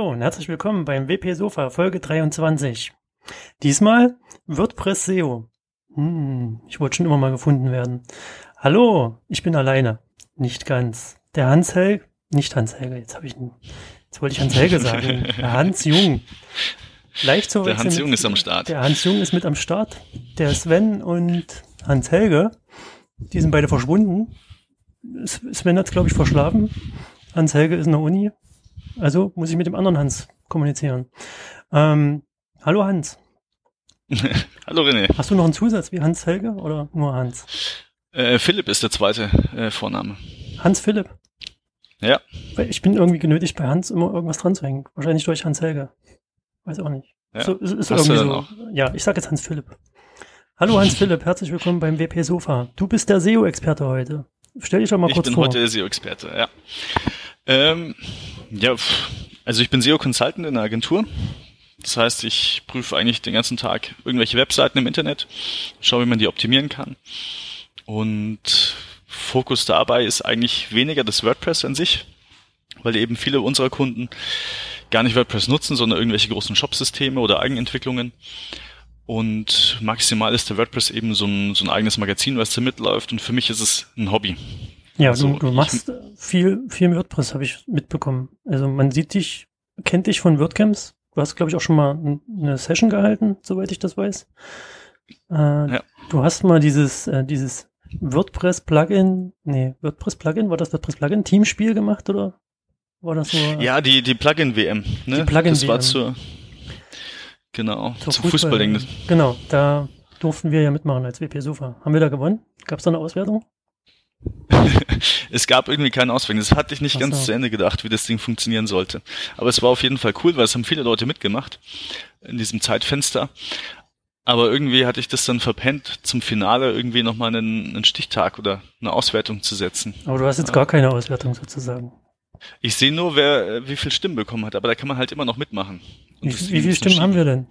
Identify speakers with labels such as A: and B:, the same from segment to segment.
A: Hallo und herzlich willkommen beim WP Sofa Folge 23. Diesmal WordPress SEO. Hm, ich wollte schon immer mal gefunden werden. Hallo, ich bin alleine. Nicht ganz. Der Hans Helge, nicht Hans Helge, jetzt habe ich einen, jetzt wollte ich Hans Helge sagen. Der Hans Jung. Leicht zu
B: Der Hans
A: mit-
B: Jung ist am Start.
A: Der Hans Jung ist mit am Start. Der Sven und Hans Helge, die sind beide verschwunden. Sven hat glaube ich, verschlafen. Hans Helge ist in der Uni. Also muss ich mit dem anderen Hans kommunizieren. Ähm, hallo Hans.
B: Hallo René.
A: Hast du noch einen Zusatz wie Hans Helge oder nur Hans?
B: Äh, Philipp ist der zweite äh, Vorname.
A: Hans Philipp.
B: Ja.
A: Ich bin irgendwie genötigt, bei Hans immer irgendwas dran zu hängen. Wahrscheinlich durch Hans Helge. Weiß auch nicht.
B: Ja.
A: So, ist, ist irgendwie so. Ja, ich sag jetzt Hans Philipp. Hallo Hans Philipp, herzlich willkommen beim WP Sofa. Du bist der SEO-Experte heute. Stell dich doch mal
B: ich
A: kurz
B: bin
A: vor.
B: heute SEO-Experte, ja. Ähm, ja, also ich bin SEO-Consultant in einer Agentur. Das heißt, ich prüfe eigentlich den ganzen Tag irgendwelche Webseiten im Internet, schaue, wie man die optimieren kann. Und Fokus dabei ist eigentlich weniger das WordPress an sich, weil eben viele unserer Kunden gar nicht WordPress nutzen, sondern irgendwelche großen Shop-Systeme oder Eigenentwicklungen. Und maximal ist der WordPress eben so ein, so ein eigenes Magazin, was da mitläuft. Und für mich ist es ein Hobby.
A: Ja,
B: Also,
A: du, du
B: ich-
A: machst viel, viel WordPress, habe ich mitbekommen. Also man sieht dich, kennt dich von WordCamps. Du hast, glaube ich, auch schon mal eine Session gehalten, soweit ich das weiß. Äh, Du hast mal dieses, äh, dieses WordPress-Plugin, nee, WordPress-Plugin, war das WordPress-Plugin, Teamspiel gemacht oder war das so?
B: Ja, die, die Plugin-WM. Ne?
A: Die Plugin-WM.
B: Das war zur, genau,
A: zur
B: zum Fußballding.
A: Genau, da durften wir ja mitmachen als WP Sofa. Haben wir da gewonnen? Gab es da eine Auswertung?
B: Es gab irgendwie keinen Ausweg. Das hatte ich nicht
A: Ach
B: ganz
A: so.
B: zu Ende gedacht, wie das Ding funktionieren sollte. Aber es war auf jeden Fall cool, weil es haben viele Leute mitgemacht in diesem Zeitfenster. Aber irgendwie hatte ich das dann verpennt, zum Finale irgendwie nochmal einen, einen Stichtag oder eine Auswertung zu setzen.
A: Aber du hast jetzt
B: Ja.
A: gar keine Auswertung sozusagen.
B: Ich sehe nur, wer wie viel Stimmen bekommen hat, aber da kann man halt immer noch mitmachen.
A: Wie, wie viele Stimmen haben wir denn?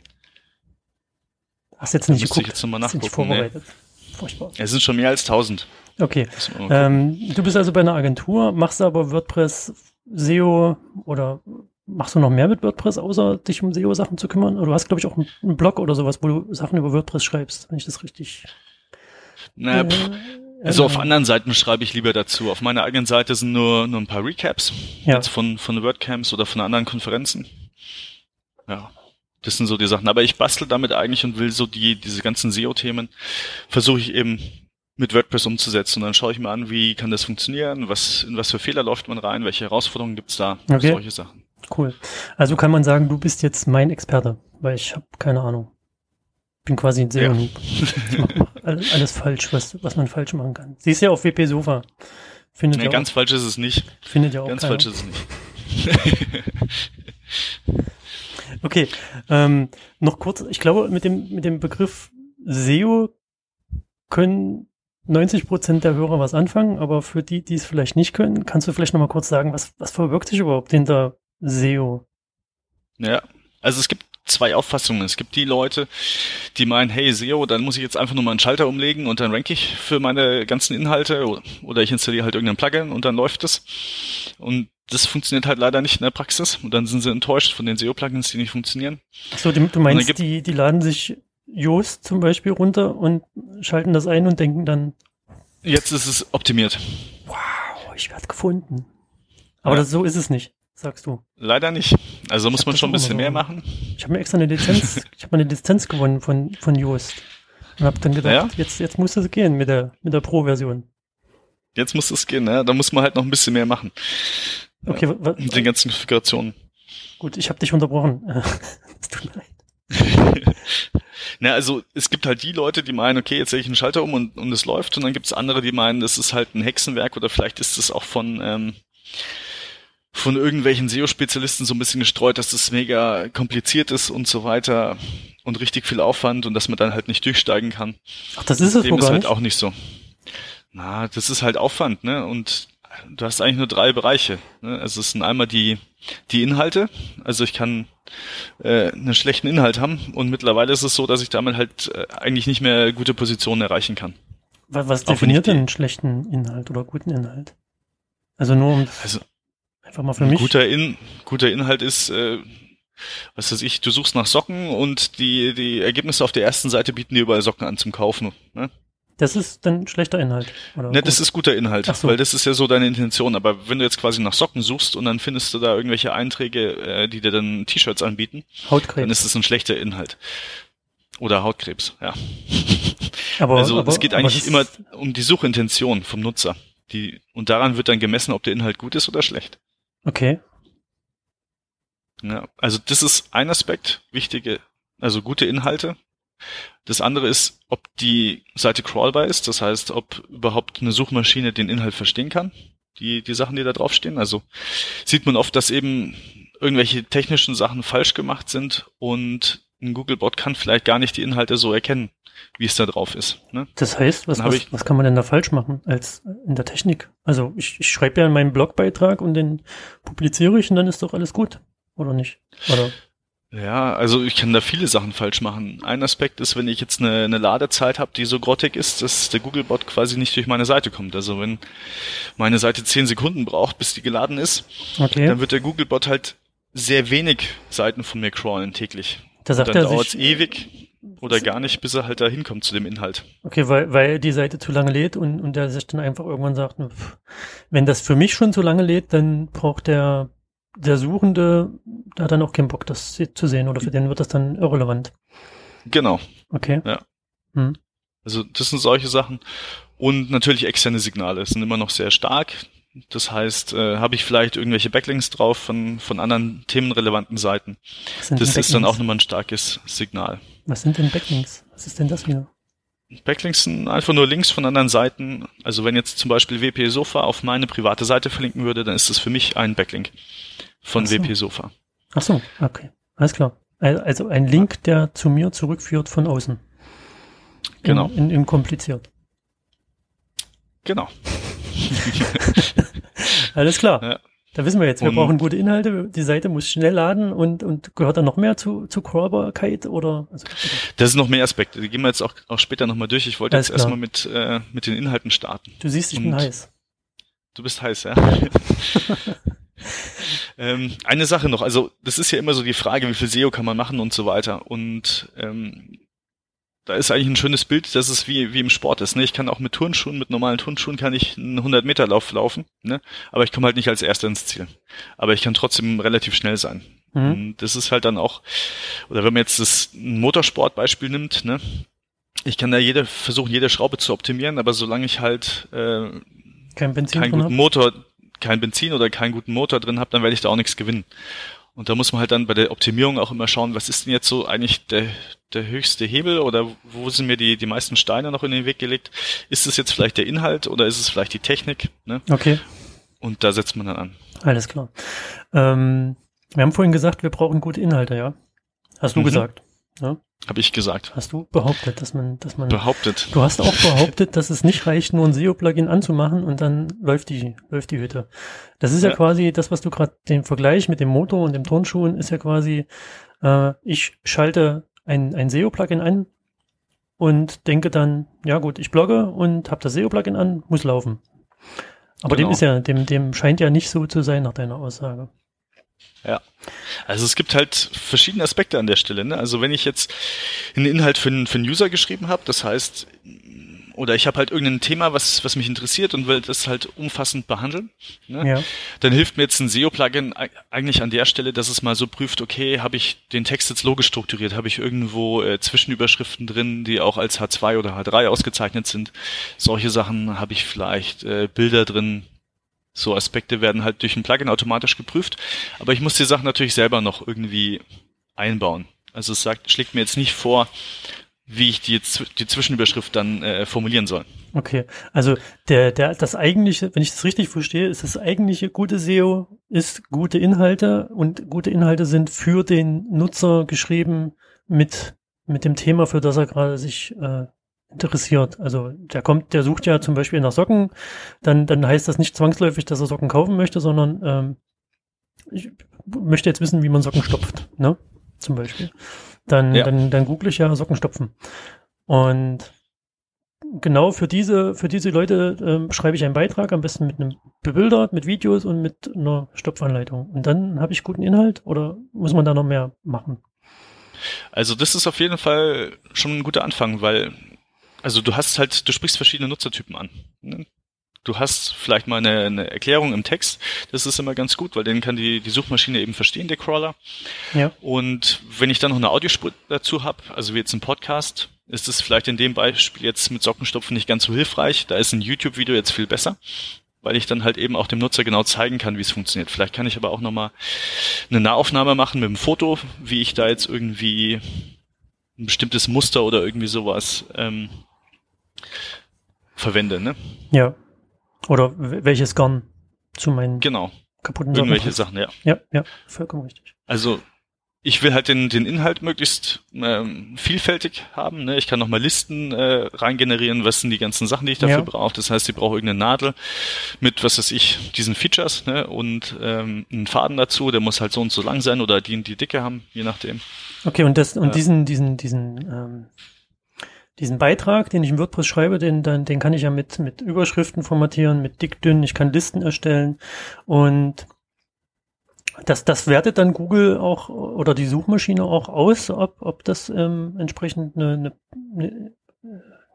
A: Hast jetzt nicht
B: müsste ich
A: geguckt?
B: jetzt nochmal
A: nicht
B: nachgucken, ne?
A: vorbereitet. Furchtbar.
B: Es sind schon mehr als 1000.
A: Okay. Ähm, du bist also bei einer Agentur, machst aber WordPress SEO oder machst du noch mehr mit WordPress, außer dich um SEO-Sachen zu kümmern? Oder du hast, glaube ich, auch einen- Blog oder sowas, wo du Sachen über WordPress schreibst, wenn ich das richtig.
B: naja, pff,
A: äh,
B: Also auf anderen Seiten schreibe ich lieber dazu. Auf meiner eigenen Seite sind nur, nur ein paar Recaps.
A: Ja.
B: Jetzt von, von WordCamps oder von anderen Konferenzen. Ja. Das sind so die Sachen. Aber ich bastel damit eigentlich und will so die, diese ganzen SEO-Themen versuche ich eben mit WordPress umzusetzen. Und dann schaue ich mir an, wie kann das funktionieren, was, in was für Fehler läuft man rein, welche Herausforderungen gibt's da,
A: Okay.
B: solche Sachen.
A: Cool. Also kann man sagen, du bist jetzt mein Experte, weil ich habe keine Ahnung. Bin quasi ein
B: Ja.
A: SEO-Noob. Ich alles falsch, was, was man falsch machen kann. Siehst ja auf WP Sofa. Findet,
B: Nee,
A: ja,
B: ganz
A: auch,
B: falsch ist es nicht.
A: findet ja auch
B: Ganz
A: keiner.
B: falsch ist es nicht.
A: Okay, ähm, noch kurz, ich glaube, mit dem, mit dem Begriff SEO können 90 Prozent der Hörer was anfangen, aber für die, die es vielleicht nicht können, kannst du vielleicht noch mal kurz sagen, was, was verbirgt sich überhaupt hinter SEO?
B: Ja, also es gibt zwei Auffassungen. Es gibt die Leute, die meinen, hey SEO, dann muss ich jetzt einfach nur mal einen Schalter umlegen und dann rank ich für meine ganzen Inhalte oder, ich installiere halt irgendein Plugin und dann läuft es. Und das funktioniert halt leider nicht in der Praxis und dann sind sie enttäuscht von den SEO-Plugins, die nicht funktionieren.
A: Achso, du, du meinst, die, die laden sich Yoast zum Beispiel runter und schalten das ein und denken dann,
B: Jetzt ist es optimiert.
A: wow, ich werde gefunden. Aber
B: Ja.
A: das, so ist es nicht, sagst du.
B: Leider nicht. Also muss man schon ein bisschen mehr machen.
A: Ich habe mir extra eine Lizenz, ich habe eine Lizenz gewonnen von, von Yoast. Und habe dann gedacht,
B: Ja?
A: jetzt, jetzt muss das gehen mit der, mit der Pro-Version.
B: Jetzt muss es gehen, ne? Da muss man halt noch ein bisschen mehr machen.
A: Okay, wa,
B: Mit den ganzen Konfigurationen.
A: gut, ich habe dich unterbrochen. Es tut mir leid.
B: Na, also es gibt halt die Leute, die meinen, okay, jetzt lege ich einen Schalter um und, und es läuft. Und dann gibt es andere, die meinen, das ist halt ein Hexenwerk oder vielleicht ist es auch von, ähm, von irgendwelchen SEO-Spezialisten so ein bisschen gestreut, dass das mega kompliziert ist und so weiter und richtig viel Aufwand und dass man dann halt nicht durchsteigen kann.
A: Ach, das ist es
B: Dem
A: wohl
B: ist halt
A: nicht.
B: auch nicht so. Na, das ist halt Aufwand, ne? Und du hast eigentlich nur drei Bereiche. Ne? Also es sind einmal die, die Inhalte. Also ich kann äh, einen schlechten Inhalt haben und mittlerweile ist es so, dass ich damit halt äh, eigentlich nicht mehr gute Positionen erreichen kann.
A: Wa- Was
B: wenn
A: definiert denn einen schlechten Inhalt oder guten Inhalt? Also nur um,
B: Also
A: Einfach mal für mich.
B: Guter, In guter Inhalt ist, äh, was weiß ich, du suchst nach Socken und die, die Ergebnisse auf der ersten Seite bieten dir überall Socken an zum Kaufen. Ne?
A: Das ist dann schlechter Inhalt.
B: Oder ne, das ist guter Inhalt, so. weil das ist ja so deine Intention. Aber wenn du jetzt quasi nach Socken suchst und dann findest du da irgendwelche Einträge, äh, die dir dann T-Shirts anbieten,
A: Hautkrebs.
B: dann ist es ein schlechter Inhalt. Oder Hautkrebs, ja.
A: Aber,
B: also
A: aber,
B: es geht eigentlich immer um die Suchintention vom Nutzer. Die, und daran wird dann gemessen, ob der Inhalt gut ist oder schlecht.
A: Okay.
B: Ja, also das ist ein Aspekt, wichtige, also gute Inhalte. Das andere ist, ob die Seite crawlbar ist, das heißt, ob überhaupt eine Suchmaschine den Inhalt verstehen kann, die, die Sachen, die da draufstehen. Also sieht man oft, dass eben irgendwelche technischen Sachen falsch gemacht sind und ein Googlebot kann vielleicht gar nicht die Inhalte so erkennen, wie es da drauf ist. Ne?
A: Das heißt, was, was, was kann man denn da falsch machen als in der Technik? Also ich, ich schreibe ja in meinem Blogbeitrag und den publiziere ich und dann ist doch alles gut, oder nicht? Oder?
B: Ja, also ich kann da viele Sachen falsch machen. Ein Aspekt ist, wenn ich jetzt eine, eine Ladezeit habe, die so grottig ist, dass der Googlebot quasi nicht durch meine Seite kommt. Also wenn meine Seite zehn Sekunden braucht, bis die geladen ist,
A: okay.
B: dann wird der Googlebot halt sehr wenig Seiten von mir crawlen täglich.
A: Da sagt
B: dann
A: er
B: dauert es ewig oder gar nicht, bis er halt da hinkommt zu dem Inhalt.
A: Okay, weil, weil die Seite zu lange lädt und, und der sich dann einfach irgendwann sagt, wenn das für mich schon zu lange lädt, dann braucht der, der Suchende da dann auch keinen Bock, das zu sehen oder für den wird das dann irrelevant.
B: Genau.
A: Okay.
B: Ja.
A: Hm.
B: Also das sind solche Sachen. Und natürlich externe Signale sind immer noch sehr stark. Das heißt, äh, habe ich vielleicht irgendwelche Backlinks drauf von, von anderen themenrelevanten Seiten. Das ist dann auch nochmal ein starkes Signal.
A: Was sind denn Backlinks? Was ist denn das wieder?
B: Backlinks sind einfach nur Links von anderen Seiten. Also wenn jetzt zum Beispiel WP Sofa auf meine private Seite verlinken würde, dann ist das für mich ein Backlink von
A: so.
B: WP Sofa.
A: Ach so, okay. Alles klar. Also ein Link, der zu mir zurückführt von außen.
B: Genau.
A: In, in, in kompliziert.
B: Genau.
A: Alles klar.
B: Ja.
A: Da wissen wir jetzt, wir
B: Und-
A: brauchen gute Inhalte, die Seite muss schnell laden und, und gehört da noch mehr zu, zu Crawlbarkeit oder? Also,
B: Das sind noch mehr Aspekte. Die gehen wir jetzt auch, auch später nochmal durch. Ich wollte
A: Alles
B: jetzt
A: klar.
B: erstmal mit, äh, mit den Inhalten starten.
A: du siehst, ich bin
B: Und-
A: heiß.
B: Du bist heiß, ja. ähm, eine Sache noch, also das ist ja immer so die Frage, wie viel SEO kann man machen und so weiter. Und ähm, da ist eigentlich ein schönes Bild, dass es wie, wie im Sport ist. Ne? Ich kann auch mit Turnschuhen, mit normalen Turnschuhen kann ich einen 100-Meter-Lauf laufen, ne? aber ich komme halt nicht als Erster ins Ziel. Aber ich kann trotzdem relativ schnell sein.
A: Mhm.
B: Und das ist halt dann auch, oder wenn man jetzt das Motorsportbeispiel nimmt, ne? ich kann da jede, versuchen, jede Schraube zu optimieren, aber solange ich halt äh,
A: Kein Benzin
B: keinen guten
A: hab?
B: Motor, kein Benzin oder keinen guten Motor drin habe, dann werde ich da auch nichts gewinnen. Und da muss man halt dann bei der Optimierung auch immer schauen, was ist denn jetzt so eigentlich der, der höchste Hebel oder wo sind mir die, die meisten Steine noch in den Weg gelegt? Ist es jetzt vielleicht der Inhalt oder ist es vielleicht die Technik? Ne?
A: Okay,
B: Und da setzt man dann an.
A: alles klar. Ähm, wir haben vorhin gesagt, wir brauchen gute Inhalte, ja? Hast du
B: Mhm.
A: gesagt?
B: Habe ich gesagt.
A: Hast du behauptet, dass man, dass man
B: Behauptet.
A: Du hast auch behauptet, dass es nicht reicht, nur ein SEO-Plugin anzumachen und dann läuft die, läuft die Hütte. Das ist ja,
B: Ja.
A: quasi das, was du gerade, den Vergleich mit dem Motor und dem Turnschuhen ist ja quasi, äh, ich schalte ein, ein SEO-Plugin an und denke dann, ja gut, ich blogge und habe das SEO-Plugin an, muss laufen. Aber dem
B: Genau.
A: ist ja, dem, dem scheint ja nicht so zu sein nach deiner Aussage.
B: Also es gibt halt verschiedene Aspekte an der Stelle. Ne? Also wenn ich jetzt einen Inhalt für einen, für einen User geschrieben habe, das heißt, oder ich habe halt irgendein Thema, was, was mich interessiert und will das halt umfassend behandeln, ne?
A: Ja,
B: dann hilft mir jetzt ein SEO-Plugin eig- eigentlich an der Stelle, dass es mal so prüft, okay, habe ich den Text jetzt logisch strukturiert, habe ich irgendwo äh, Zwischenüberschriften drin, die auch als H2 oder H3 ausgezeichnet sind. Solche Sachen habe ich vielleicht äh, Bilder drin. So Aspekte werden halt durch ein Plugin automatisch geprüft, aber ich muss die Sachen natürlich selber noch irgendwie einbauen. Also es sagt, schlägt mir jetzt nicht vor, wie ich die, die Zwischenüberschrift dann äh, formulieren soll.
A: okay. Also der, der, das eigentliche, wenn ich das richtig verstehe, ist das eigentliche gute SEO ist gute Inhalte und gute Inhalte sind für den Nutzer geschrieben mit, mit dem Thema, für das er gerade sich äh, interessiert. Also der kommt, der sucht ja zum Beispiel nach Socken, dann, dann heißt das nicht zwangsläufig, dass er Socken kaufen möchte, sondern ähm, ich möchte jetzt wissen, wie man Socken stopft, ne? Zum Beispiel. Dann,
B: Ja.
A: dann, dann google ich ja Socken stopfen. Und genau für diese, für diese Leute ähm, schreibe ich einen Beitrag, am besten mit einem bebildert, mit Videos und mit einer Stopfanleitung. Und dann habe ich guten Inhalt oder muss man da noch mehr machen?
B: Also das ist auf jeden Fall schon ein guter Anfang, weil also du hast halt, du sprichst verschiedene Nutzertypen an. Ne? Du hast vielleicht mal eine, eine Erklärung im Text. Das ist immer ganz gut, weil den kann die, die Suchmaschine eben verstehen, der Crawler. Ja. Und wenn ich dann noch eine Audiospur dazu habe, also wie jetzt ein Podcast, ist es vielleicht in dem Beispiel jetzt mit Sockenstopfen nicht ganz so hilfreich. Da ist ein YouTube-Video jetzt viel besser, weil ich dann halt eben auch dem Nutzer genau zeigen kann, wie es funktioniert. Vielleicht kann ich aber auch nochmal eine Nahaufnahme machen mit einem Foto, wie ich da jetzt irgendwie ein bestimmtes Muster oder irgendwie sowas ähm, verwende. Ne?
A: Ja. Oder welches Garn zu meinen
B: genau.
A: kaputten
B: Sachen. Irgendwelche Sachen, ja.
A: Ja, ja, vollkommen richtig.
B: Also ich will halt den, den Inhalt möglichst ähm, vielfältig haben. Ne? Ich kann nochmal Listen äh, reingenerieren, was sind die ganzen Sachen, die ich dafür ja. brauche. Das heißt, ich brauche irgendeine Nadel mit, was weiß ich, diesen Features ne? und ähm, einen Faden dazu, der muss halt so und so lang sein oder die die Dicke haben, je nachdem.
A: Okay, und das und ja. diesen, diesen, diesen ähm, diesen Beitrag, den ich in WordPress schreibe, den, dann, den kann ich ja mit, mit Überschriften formatieren, mit dick, dünn, ich kann Listen erstellen und das, das wertet dann Google auch oder die Suchmaschine auch aus, ob, ob das ähm, entsprechend eine, eine, eine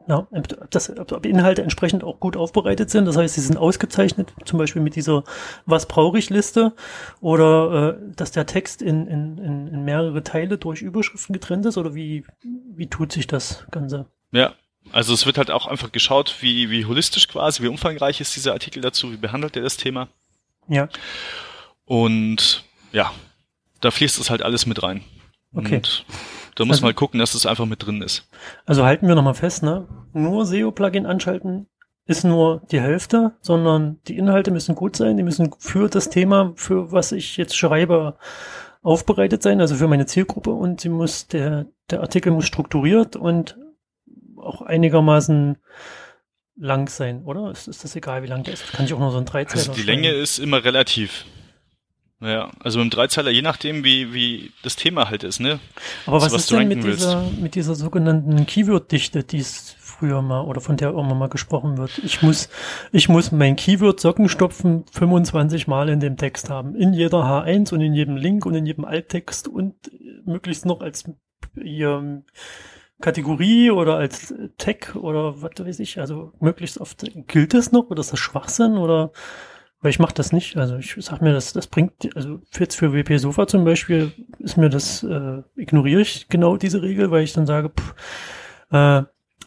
A: ja, ob, das, ob Inhalte entsprechend auch gut aufbereitet sind. Das heißt, sie sind ausgezeichnet, zum Beispiel mit dieser Was brauche ich Liste oder äh, dass der Text in, in, in mehrere Teile durch Überschriften getrennt ist oder wie, wie tut sich das Ganze?
B: Ja, also es wird halt auch einfach geschaut, wie, wie holistisch quasi, wie umfangreich ist dieser Artikel dazu, wie behandelt er das Thema.
A: Ja.
B: Und ja, da fließt es halt alles mit rein.
A: Okay. Und
B: da muss also, man halt gucken, dass das einfach mit drin ist.
A: Also halten wir nochmal fest, ne? Nur SEO-Plugin anschalten ist nur die Hälfte, sondern die Inhalte müssen gut sein, die müssen für das Thema, für was ich jetzt schreibe, aufbereitet sein, also für meine Zielgruppe und sie muss, der, der Artikel muss strukturiert und auch einigermaßen lang sein, oder? Ist, ist das egal, wie lang der ist? Kann ich auch nur so ein Dreizeiler
B: Also die schreiben. Länge ist immer relativ. Ja, also mit dem Dreizeiler, je nachdem, wie, wie das Thema halt ist, ne?
A: Aber was, was ist denn mit dieser, mit dieser sogenannten Keyword-Dichte, die es früher mal oder von der immer mal gesprochen wird? Ich muss, ich muss mein Keyword Sockenstopfen 25 Mal in dem Text haben. In jeder H1 und in jedem Link und in jedem Alttext und möglichst noch als hier, Kategorie oder als Tag oder was weiß ich, also möglichst oft gilt das noch oder ist das Schwachsinn oder weil ich mache das nicht. Also ich sag mir, das, das bringt, also jetzt für WP Sofa zum Beispiel ist mir das, äh, ignoriere ich genau diese Regel, weil ich dann sage, pff, äh,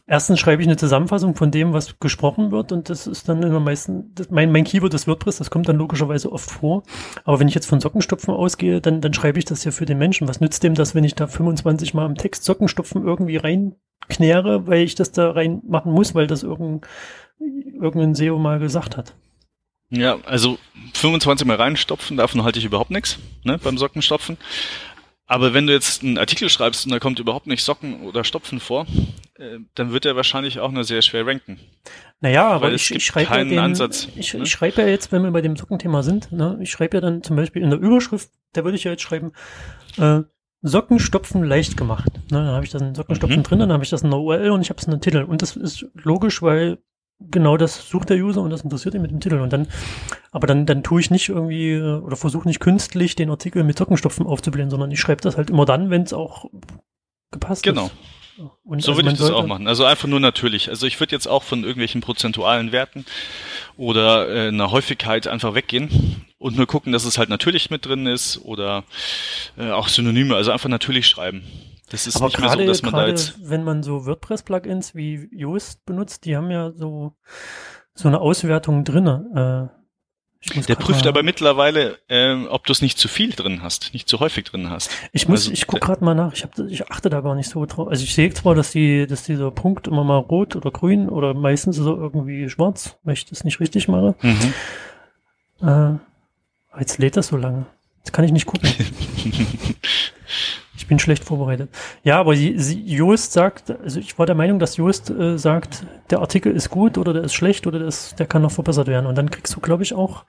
A: erstens schreibe ich eine Zusammenfassung von dem, was gesprochen wird und das ist dann immer meistens, mein, mein Keyword ist WordPress, das kommt dann logischerweise oft vor. Aber wenn ich jetzt von Sockenstopfen ausgehe, dann, dann schreibe ich das ja für den Menschen. Was nützt dem das, wenn ich da 25 Mal im Text Sockenstopfen irgendwie reinknäre, weil ich das da reinmachen muss, weil das irgendein, irgendein SEO mal gesagt hat?
B: Ja, also 25 Mal reinstopfen, davon halte ich überhaupt nichts, ne, beim Sockenstopfen. Aber wenn du jetzt einen Artikel schreibst und da kommt überhaupt nicht Socken oder Stopfen vor, äh, dann wird er wahrscheinlich auch nur sehr schwer ranken.
A: Naja, aber ich, ich schreibe ja den, Ansatz, ich, ne? ich schreibe ja jetzt, wenn wir bei dem Sockenthema sind, ne, ich schreibe ja dann zum Beispiel in der Überschrift, da würde ich ja jetzt schreiben, äh, Sockenstopfen leicht gemacht. Ne, dann habe ich das in Sockenstopfen mhm. drin, dann habe ich das in der URL und ich habe es in der Titel. Und das ist logisch, weil genau das sucht der User und das interessiert ihn mit dem Titel. Und dann, aber dann, dann tue ich nicht irgendwie äh, oder versuche nicht künstlich den Artikel mit Sockenstopfen aufzublähen, sondern ich schreibe das halt immer dann, wenn es auch gepasst
B: genau.
A: ist.
B: Und so also würde ich das auch machen. Also einfach nur natürlich. Also ich würde jetzt auch von irgendwelchen prozentualen Werten oder äh, einer Häufigkeit einfach weggehen und nur gucken, dass es halt natürlich mit drin ist oder äh, auch Synonyme, also einfach natürlich schreiben.
A: Das ist Aber nicht grade, mehr so, dass man da jetzt. Wenn man so WordPress-Plugins wie Yoast benutzt, die haben ja so, so eine Auswertung drinne. Äh,
B: der prüft aber mittlerweile, äh, ob du es nicht zu viel drin hast, nicht zu häufig drin hast.
A: Ich muss, also, ich guck gerade mal nach. Ich, hab, ich achte da gar nicht so drauf. Also ich sehe zwar, dass die, dass dieser Punkt immer mal rot oder grün oder meistens so irgendwie schwarz, wenn ich das nicht richtig mache. Mhm. Äh, jetzt lädt das so lange. Jetzt kann ich nicht gucken. Ich bin schlecht vorbereitet. Ja, aber Joost sagt, also ich war der Meinung, dass Joost äh, sagt, der Artikel ist gut oder der ist schlecht oder der, ist, der kann noch verbessert werden. Und dann kriegst du, glaube ich, auch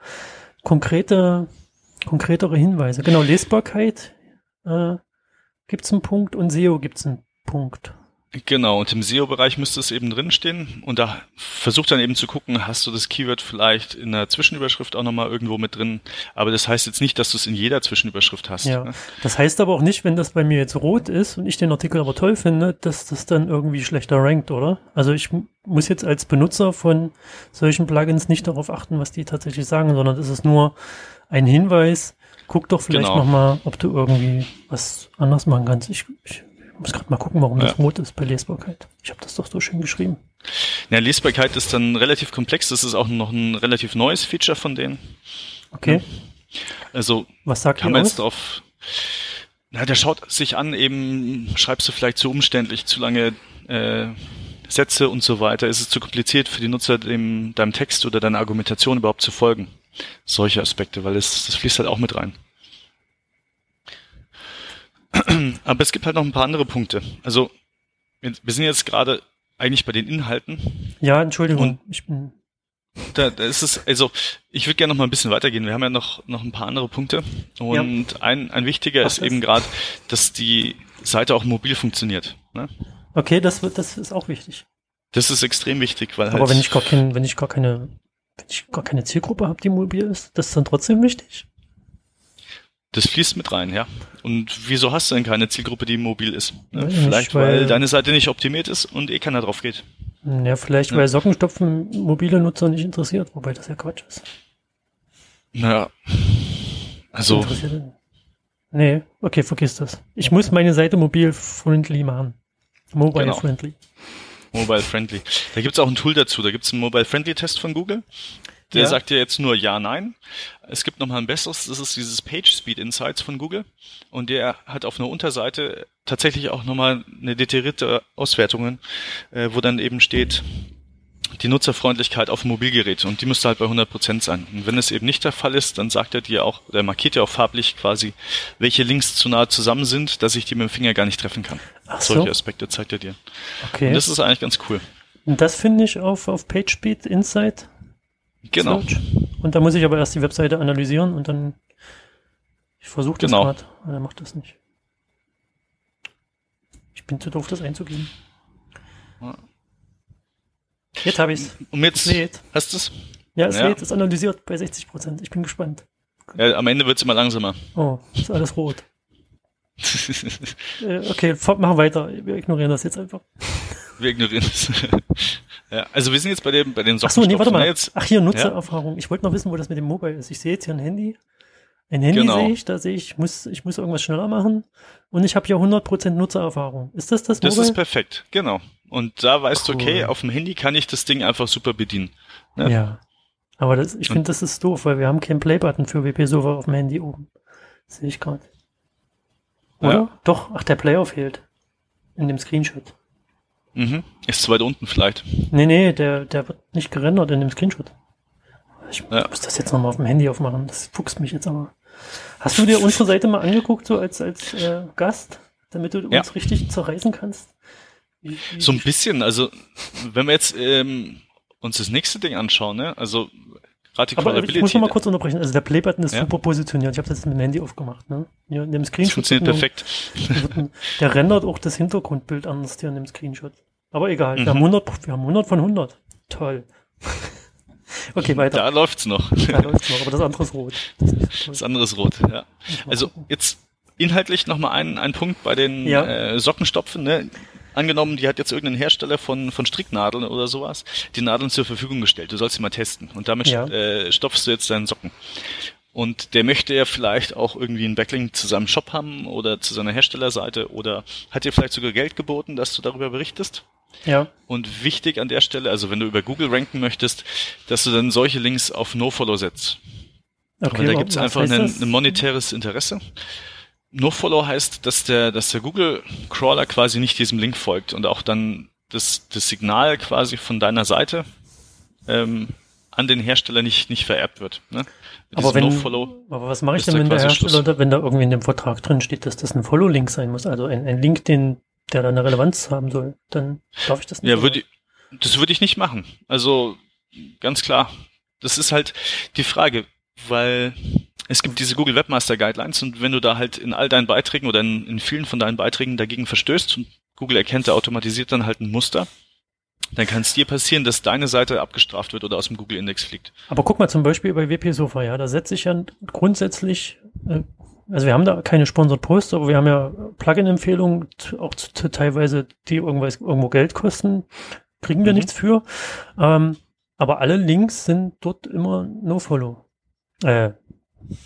A: konkrete, konkretere Hinweise. Genau, Lesbarkeit äh, gibt es einen Punkt und SEO gibt es einen Punkt.
B: Genau, und im SEO-Bereich müsste es eben drinstehen. Und da versucht dann eben zu gucken, hast du das Keyword vielleicht in der Zwischenüberschrift auch nochmal irgendwo mit drin. Aber das heißt jetzt nicht, dass du es in jeder Zwischenüberschrift hast.
A: Ja,
B: ne?
A: das heißt aber auch nicht, wenn das bei mir jetzt rot ist und ich den Artikel aber toll finde, dass das dann irgendwie schlechter rankt, oder? Also ich muss jetzt als Benutzer von solchen Plugins nicht darauf achten, was die tatsächlich sagen, sondern es ist nur ein Hinweis. Guck doch vielleicht
B: Genau.
A: nochmal, ob du irgendwie was anders machen kannst. Ich, ich muss gerade mal gucken, warum das
B: Ja.
A: rot ist bei Lesbarkeit. Ich habe das doch so schön geschrieben.
B: Ja, Lesbarkeit ist dann relativ komplex. Das ist auch noch ein relativ neues Feature von denen.
A: Okay,
B: Also
A: was sagt
B: kann man jetzt drauf. Na, der schaut sich an, eben schreibst du vielleicht zu umständlich, zu lange äh, Sätze und so weiter. Ist es zu kompliziert für die Nutzer, dem, deinem Text oder deiner Argumentation überhaupt zu folgen? Solche Aspekte, weil das, das fließt halt auch mit rein. Aber es gibt halt noch ein paar andere Punkte. Also wir sind jetzt gerade eigentlich bei den Inhalten.
A: Ja, Entschuldigung, ich bin
B: Da, da ist es, also ich würde gerne noch mal ein bisschen weitergehen. Wir haben ja noch, noch ein paar andere Punkte. Und ein, ein wichtiger
A: Ach,
B: ist eben gerade, dass die Seite auch mobil funktioniert. Ne?
A: okay, das wird, das ist auch wichtig.
B: Das ist extrem wichtig, weil halt.
A: Aber wenn ich gar kein, wenn ich gar keine, wenn ich gar keine Zielgruppe habe, die mobil ist, das ist dann trotzdem wichtig.
B: Das fließt mit rein, ja. Und wieso hast du denn keine Zielgruppe, die mobil ist? Ne?
A: Nicht,
B: Vielleicht, weil,
A: weil-
B: deine Seite nicht optimiert ist und eh keiner drauf geht.
A: Ja, vielleicht,
B: Ja.
A: weil Sockenstopfen mobile Nutzer nicht interessiert, wobei das ja Quatsch ist.
B: Naja. Also,
A: Interessiert ihn. Nee, okay, vergiss das. Ich muss meine Seite mobil-friendly machen.
B: Genau.
A: Mobile-friendly.
B: mobile friendly. Da gibt's auch ein Tool dazu. Da gibt's einen mobile friendly Test von Google. Der
A: Ja.
B: sagt dir jetzt nur ja, nein. Es gibt noch mal ein besseres, das ist dieses Page Speed Insights von Google. Und der hat auf einer Unterseite tatsächlich auch nochmal eine detaillierte Auswertungen, äh, wo dann eben steht, die Nutzerfreundlichkeit auf dem Mobilgerät und die müsste halt bei 100% sein. Und wenn es eben nicht der Fall ist, dann sagt er dir auch, oder markiert dir auch farblich quasi, welche Links zu nahe zusammen sind, dass ich die mit dem Finger gar nicht treffen kann.
A: Ach so.
B: Solche Aspekte zeigt er dir.
A: Okay.
B: Und das ist eigentlich ganz cool.
A: Und das finde ich auf, auf PageSpeed Insight.
B: Genau.
A: Search. Und da muss ich aber erst die Webseite analysieren und dann, ich versuche das
B: Genau.
A: gerade, aber er macht das nicht. Ich bin zu doof, das einzugeben.
B: Ja.
A: Jetzt habe ich's.
B: Und jetzt
A: Lädt.
B: hast du es?
A: Ja, es
B: Ja.
A: lädt, ist analysiert bei 60 Prozent. Ich bin gespannt.
B: Ja, am Ende wird's immer langsamer.
A: Oh, ist alles rot. Äh, okay, machen weiter. Wir ignorieren das jetzt einfach.
B: Wir ignorieren es. ja, also wir sind jetzt bei dem bei den
A: Ach so, nee, warte mal.
B: Jetzt,
A: Ach, hier, Nutzererfahrung. Ich wollte noch wissen, wo das mit dem Mobile ist. Ich sehe jetzt hier ein Handy. Ein Handy
B: Genau.
A: sehe ich, da sehe ich, ich muss, ich muss irgendwas schneller machen. Und ich habe hier 100% Nutzererfahrung. Ist das das
B: das
A: Mobile?
B: ist perfekt, genau. Und da weißt du,
A: Cool.
B: okay, auf dem Handy kann ich das Ding einfach super bedienen. ne?
A: ja. Aber das, ich finde, das ist doof, weil wir haben keinen Play-Button für WP Server auf dem Handy oben. Sehe ich gerade. Oder?
B: Ja.
A: Doch, ach, der Player fehlt. In dem Screenshot.
B: Mhm. Ist zu weit unten vielleicht.
A: Nee, nee, der, der wird nicht gerendert in dem Screenshot. Ich
B: Ja.
A: muss das jetzt nochmal auf dem Handy aufmachen. Das fuchst mich jetzt aber. Hast du dir unsere Seite mal angeguckt, so als, als äh, Gast, damit du
B: Ja.
A: uns richtig zerreißen kannst? Wie, wie,
B: So ein bisschen, also wenn wir jetzt ähm, uns das nächste Ding anschauen, ne? Also die
A: aber ich muss noch mal kurz unterbrechen. Also der Playbutton ist
B: Ja.
A: super positioniert. Ich habe das jetzt mit dem Handy aufgemacht. Ne? Hier in dem Screenshot.
B: funktioniert perfekt.
A: ein- Der rendert auch das Hintergrundbild anders hier in dem Screenshot. Aber egal, wir,
B: Mhm.
A: haben 100, wir haben 100 von 100. Toll. okay, weiter.
B: Da läuft's noch.
A: Da läuft's noch, aber das andere ist rot. Das ist.
B: Das andere ist rot, ja. Also jetzt inhaltlich nochmal ein, ein Punkt bei den
A: Ja.
B: äh, Sockenstopfen. Ne? Angenommen, die hat jetzt irgendein Hersteller von, von Stricknadeln oder sowas die Nadeln zur Verfügung gestellt. Du sollst sie mal testen und damit
A: Ja.
B: äh, stopfst du jetzt deinen Socken. Und der möchte ja vielleicht auch irgendwie einen Backlink zu seinem Shop haben oder zu seiner Herstellerseite oder hat dir vielleicht sogar Geld geboten, dass du darüber berichtest.
A: Ja,
B: Und wichtig an der Stelle, also wenn du über Google ranken möchtest, dass du dann solche Links auf NoFollow setzt.
A: okay.
B: Weil da gibt's
A: was
B: einfach ein, ein monetäres Interesse. NoFollow heißt, dass der, dass der Google Crawler quasi nicht diesem Link folgt und auch dann das, das Signal quasi von deiner Seite ähm, an den Hersteller nicht, nicht vererbt wird. Ne?
A: Aber wenn, aber was mache ich denn, wenn der Hersteller,
B: Schluss.
A: da, wenn da irgendwie in dem Vertrag drin steht, dass das ein Follow-Link sein muss, also ein, ein Link, den, der da eine Relevanz haben soll, dann darf ich das nicht.
B: Ja, würde ich, das würde ich nicht machen. Also ganz klar. Das ist halt die Frage, weil es gibt diese Google Webmaster Guidelines und wenn du da halt in all deinen Beiträgen oder in, in vielen von deinen Beiträgen dagegen verstößt und Google erkennt da automatisiert dann halt ein Muster. Dann kann es dir passieren, dass deine Seite abgestraft wird oder aus dem Google-Index fliegt.
A: Aber guck mal zum Beispiel bei WP Sofa, ja, da setze ich ja grundsätzlich, äh, also wir haben da keine Sponsored Posts, aber wir haben ja Plugin-Empfehlungen, auch zu, zu teilweise, die irgendwas, irgendwo Geld kosten, kriegen wir
B: Mhm.
A: nichts für. Ähm, aber alle Links sind dort immer No-Follow. Äh,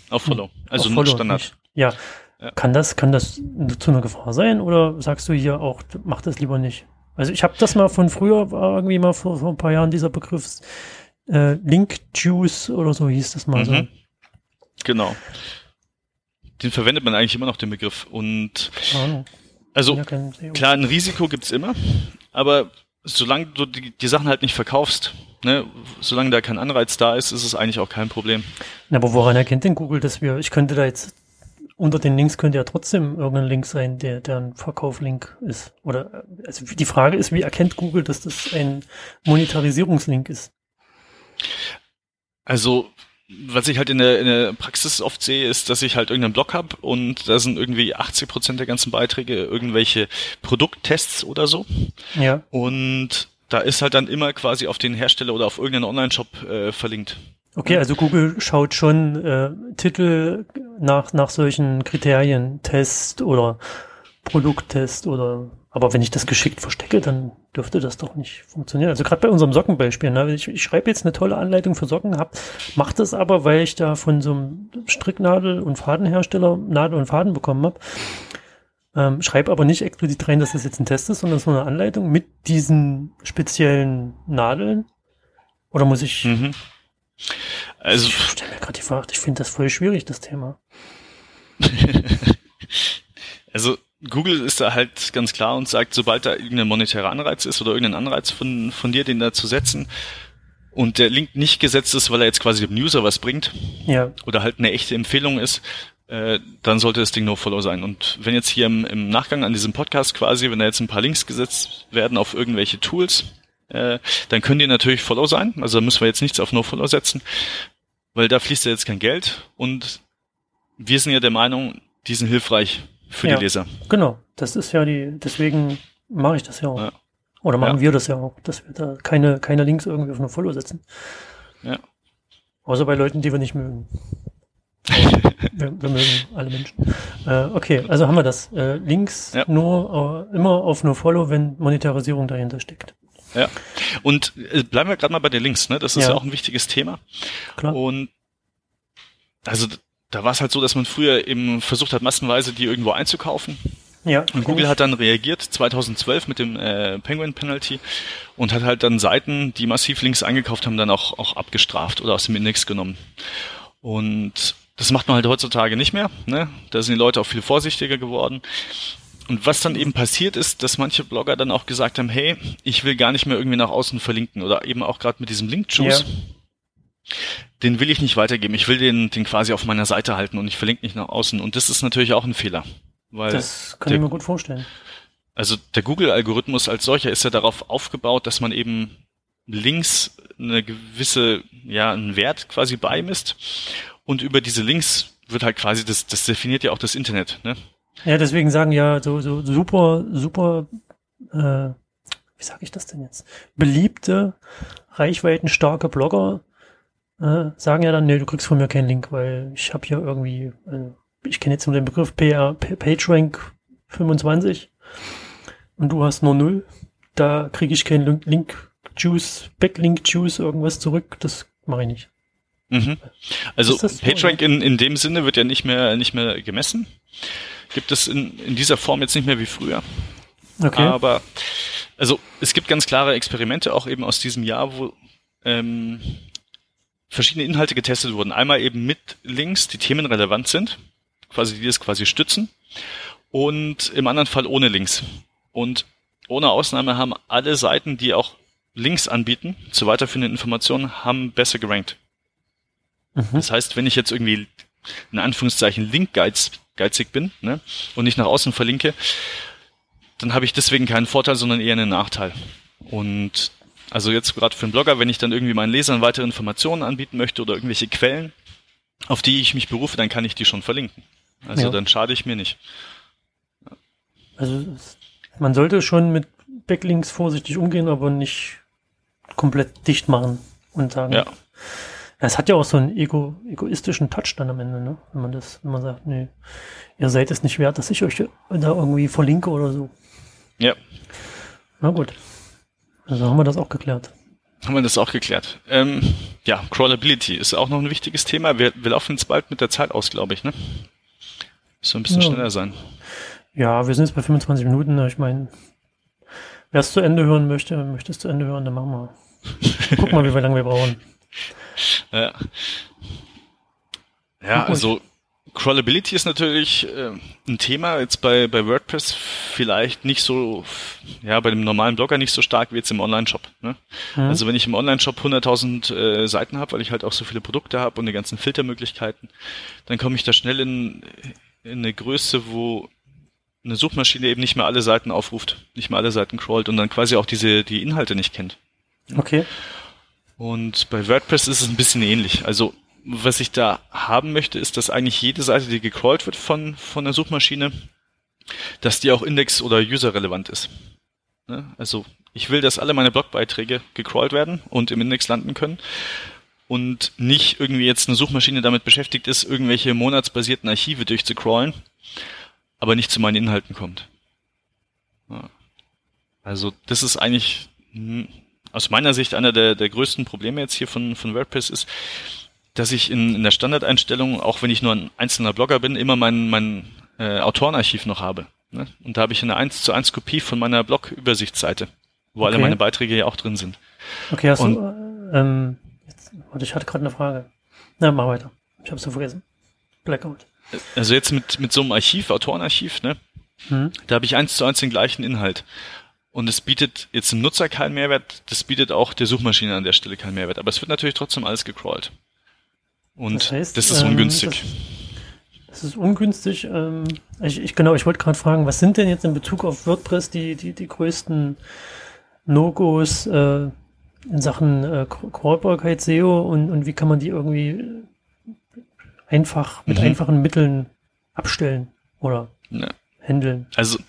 B: Auf Follow. Also
A: auf
B: nur
A: Follow,
B: Standard.
A: nicht- Ja.
B: Ja.
A: Kann das, kann das zu einer Gefahr sein oder sagst du hier auch, mach das lieber nicht? Also ich habe das mal von früher, war irgendwie mal vor, vor ein paar Jahren dieser Begriff äh, Link Juice oder so hieß das mal
B: Mhm. Genau. Den verwendet man eigentlich immer noch, den Begriff. Und
A: so.
B: Also
A: Ja.
B: Klar, ein Risiko gibt's immer, aber solange du die, die Sachen halt nicht verkaufst, ne, solange da kein Anreiz da ist, ist es eigentlich auch kein Problem.
A: Na, aber woran erkennt denn Google, dass wir, ich könnte da jetzt, unter den Links könnte ja trotzdem irgendein Link sein, der, der ein Verkauflink ist. Oder, also die Frage ist, wie erkennt Google, dass das ein Monetarisierungslink ist?
B: Also, was ich halt in der, in der Praxis oft sehe, ist, dass ich halt irgendeinen Blog habe und da sind irgendwie 80 Prozent der ganzen Beiträge irgendwelche Produkttests oder so.
A: Ja.
B: Und da ist halt dann immer quasi auf den Hersteller oder auf irgendeinen Online-Shop äh, verlinkt.
A: Okay, also Google schaut schon äh, Titel nach, nach solchen Kriterien, Test oder Produkttest oder aber wenn ich das geschickt verstecke, dann dürfte das doch nicht funktionieren. Also gerade bei unserem Sockenbeispiel, ne? ich, ich schreibe jetzt eine tolle Anleitung für Socken, hab, mach das aber, weil ich da von so einem Stricknadel- und Fadenhersteller Nadel und Faden bekommen habe. Ähm, schreibe aber nicht explizit rein, dass das jetzt ein Test ist, sondern so eine Anleitung mit diesen speziellen Nadeln. Oder muss ich
B: Mhm. Also,
A: ich stelle mir gerade die Frage, ich finde das voll schwierig, das Thema.
B: Also Google ist da halt ganz klar und sagt, sobald da irgendein monetärer Anreiz ist oder irgendein Anreiz von, von dir, den da zu setzen und der Link nicht gesetzt ist, weil er jetzt quasi dem User was bringt
A: Ja,
B: oder halt eine echte Empfehlung ist, äh, dann sollte das Ding No-Follow sein. Und wenn jetzt hier im, im Nachgang an diesem Podcast quasi, wenn da jetzt ein paar Links gesetzt werden auf irgendwelche Tools, äh, dann können die natürlich Follow sein. Also da müssen wir jetzt nichts auf No-Follow setzen, weil da fließt ja jetzt kein Geld und wir sind ja der Meinung, die sind hilfreich für
A: Ja.
B: die Leser.
A: genau. Das ist ja die, deswegen mache ich das ja auch.
B: Ja.
A: Oder machen
B: Ja.
A: wir das ja auch, dass wir da keine, keine Links irgendwie auf eine Follow setzen.
B: Ja.
A: Außer bei Leuten, die wir nicht mögen. Wir, wir mögen alle Menschen. Äh, okay, also haben wir das. Äh, Links nur äh, immer auf nur Follow, wenn Monetarisierung dahinter steckt.
B: Ja. Und äh, bleiben wir gerade mal bei den Links, ne? Das ist ja.
A: Ja.
B: auch ein wichtiges Thema.
A: Klar.
B: Und also da war es halt so, dass man früher eben versucht hat, massenweise die irgendwo einzukaufen.
A: Ja.
B: Und Google hat dann reagiert 2012 mit dem äh, Penguin Penalty und hat halt dann Seiten, die massiv Links eingekauft haben, dann auch, auch abgestraft oder aus dem Index genommen. Und das macht man halt heutzutage nicht mehr. Ne? Da sind die Leute auch viel vorsichtiger geworden. Und was dann eben passiert ist, dass manche Blogger dann auch gesagt haben, hey, ich will gar nicht mehr irgendwie nach außen verlinken oder eben auch gerade mit diesem Link-Juice.
A: Ja.
B: Den will ich nicht weitergeben. Ich will den, den quasi auf meiner Seite halten und ich verlinke nicht nach außen. Und das ist natürlich auch ein Fehler. Weil
A: Das kann
B: der-
A: ich mir gut vorstellen.
B: also der Google-Algorithmus als solcher ist ja darauf aufgebaut, dass man eben Links eine gewisse, ja, einen Wert quasi beimisst. Und über diese Links wird halt quasi, das, das definiert ja auch das Internet, ne?
A: Ja, deswegen sagen ja so, so super, super, äh, wie sage ich das denn jetzt? Beliebte, reichweitenstarke Blogger äh, sagen ja dann, nee, du kriegst von mir keinen Link, weil ich habe hier irgendwie, äh, ich kenne jetzt nur den Begriff PR, PageRank 25 und du hast nur null. Da kriege ich keinen Link, Link Juice, Backlink Juice, irgendwas zurück. Das mache ich nicht.
B: Mhm. Also PageRank in, in dem Sinne wird ja nicht mehr, nicht mehr gemessen. Gibt es in, in dieser Form jetzt nicht mehr wie früher.
A: Okay.
B: Aber also es gibt ganz klare Experimente auch eben aus diesem Jahr, wo ähm, verschiedene Inhalte getestet wurden. Einmal eben mit Links, die themenrelevant sind, quasi die das quasi stützen, und im anderen Fall ohne Links. Und ohne Ausnahme haben alle Seiten, die auch Links anbieten zu weiterführenden Informationen, haben besser gerankt.
A: mhm.
B: Das heißt, wenn ich jetzt irgendwie in Anführungszeichen linkgeizig bin ne, und nicht nach außen verlinke, dann habe ich deswegen keinen Vorteil, sondern eher einen Nachteil. Und also jetzt gerade für einen Blogger, wenn ich dann irgendwie meinen Lesern weitere Informationen anbieten möchte oder irgendwelche Quellen, auf die ich mich berufe, dann kann ich die schon verlinken. Also
A: Ja.
B: dann schade ich mir nicht.
A: Also man sollte schon mit Backlinks vorsichtig umgehen, aber nicht komplett dicht machen und sagen. Ja. Es hat ja auch so einen ego, egoistischen Touch dann am Ende, ne? Wenn man das, wenn man sagt, nee, ihr seid es nicht wert, dass ich euch da irgendwie verlinke oder so.
B: Ja.
A: Na gut. Also haben wir das auch geklärt.
B: Haben wir das auch geklärt. Ähm, ja, Crawlability ist auch noch ein wichtiges Thema. Wir, wir laufen jetzt bald mit der Zeit aus, glaube ich, ne? So ein bisschen ja. schneller sein.
A: Ja, wir sind jetzt bei 25 Minuten. Ich meine, wer es zu Ende hören möchte, möchte es zu Ende hören, dann machen wir. Guck mal, wie lange wir brauchen.
B: Ja. Ja, also Crawlability ist natürlich äh, ein Thema jetzt bei, bei WordPress vielleicht nicht so, ja, bei dem normalen Blogger nicht so stark wie jetzt im Online-Shop. Ne? Mhm. Also wenn ich im Online-Shop 100.000 äh, Seiten habe, weil ich halt auch so viele Produkte habe und die ganzen Filtermöglichkeiten, dann komme ich da schnell in, in eine Größe, wo eine Suchmaschine eben nicht mehr alle Seiten aufruft, nicht mehr alle Seiten crawlt und dann quasi auch diese die Inhalte nicht kennt.
A: Okay.
B: Und bei WordPress ist es ein bisschen ähnlich. Also was ich da haben möchte, ist, dass eigentlich jede Seite, die gecrawlt wird von, von der Suchmaschine, dass die auch index- oder user-relevant ist. Ne? Also ich will, dass alle meine Blogbeiträge gecrawlt werden und im Index landen können und nicht irgendwie jetzt eine Suchmaschine damit beschäftigt ist, irgendwelche monatsbasierten Archive durchzucrawlen, aber nicht zu meinen Inhalten kommt. Also das ist eigentlich hm, aus meiner Sicht einer der, der größten Probleme jetzt hier von, von WordPress ist, dass ich in, in der Standardeinstellung, auch wenn ich nur ein einzelner Blogger bin, immer mein, mein äh, Autorenarchiv noch habe. Ne? Und da habe ich eine 1 zu 1 Kopie von meiner Blog-Übersichtsseite, wo okay. alle meine Beiträge ja auch drin sind.
A: Okay, hast Und, du, ähm, jetzt, warte, ich hatte gerade eine Frage. Na, mach weiter. Ich habe es vergessen. Blackout.
B: Also jetzt mit, mit so einem Archiv, Autorenarchiv, ne? Hm. Da habe ich eins zu eins den gleichen Inhalt. Und es bietet jetzt dem Nutzer keinen Mehrwert, das bietet auch der Suchmaschine an der Stelle keinen Mehrwert. Aber es wird natürlich trotzdem alles gecrawlt. Und das, heißt, das ist ähm, ungünstig.
A: Das, das, ist ungünstig. Ähm, ich, ich, genau, ich wollte gerade fragen, was sind denn jetzt in Bezug auf WordPress die, die, die größten No-Gos äh, in Sachen äh, Crawlbarkeit SEO und, und wie kann man die irgendwie einfach mit mhm. einfachen Mitteln abstellen oder ja. handeln?
B: Also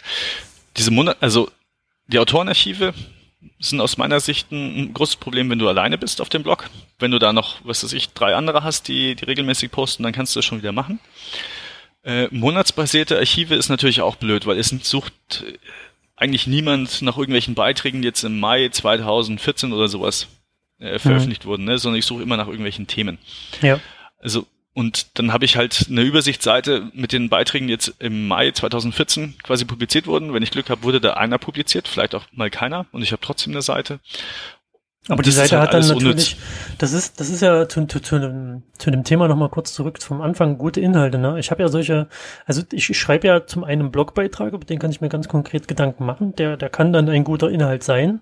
B: diese Monat, also die Autorenarchive sind aus meiner Sicht ein, großes Problem, wenn du alleine bist auf dem Blog. Wenn du da noch, was weiß ich, drei andere hast, die, die regelmäßig posten, dann kannst du das schon wieder machen. Äh, monatsbasierte Archive ist natürlich auch blöd, weil es sucht äh, eigentlich niemand nach irgendwelchen Beiträgen, die jetzt im Mai 2014 oder sowas äh, veröffentlicht mhm. wurden, ne? sondern ich suche immer nach irgendwelchen Themen.
A: Ja.
B: Also und dann habe ich halt eine Übersichtsseite mit den Beiträgen, die jetzt im Mai 2014 quasi publiziert wurden. Wenn ich Glück habe, wurde da einer publiziert, vielleicht auch mal keiner. Und ich habe trotzdem eine Seite.
A: Aber die Seite halt hat dann natürlich, unnütz. Das ist, das ist ja zu, zu, zu, dem, zu dem Thema nochmal kurz zurück vom Anfang, gute Inhalte, ne? Ich habe ja solche, also ich, ich schreibe ja zum einen Blogbeitrag, über den kann ich mir ganz konkret Gedanken machen, der, der kann dann ein guter Inhalt sein.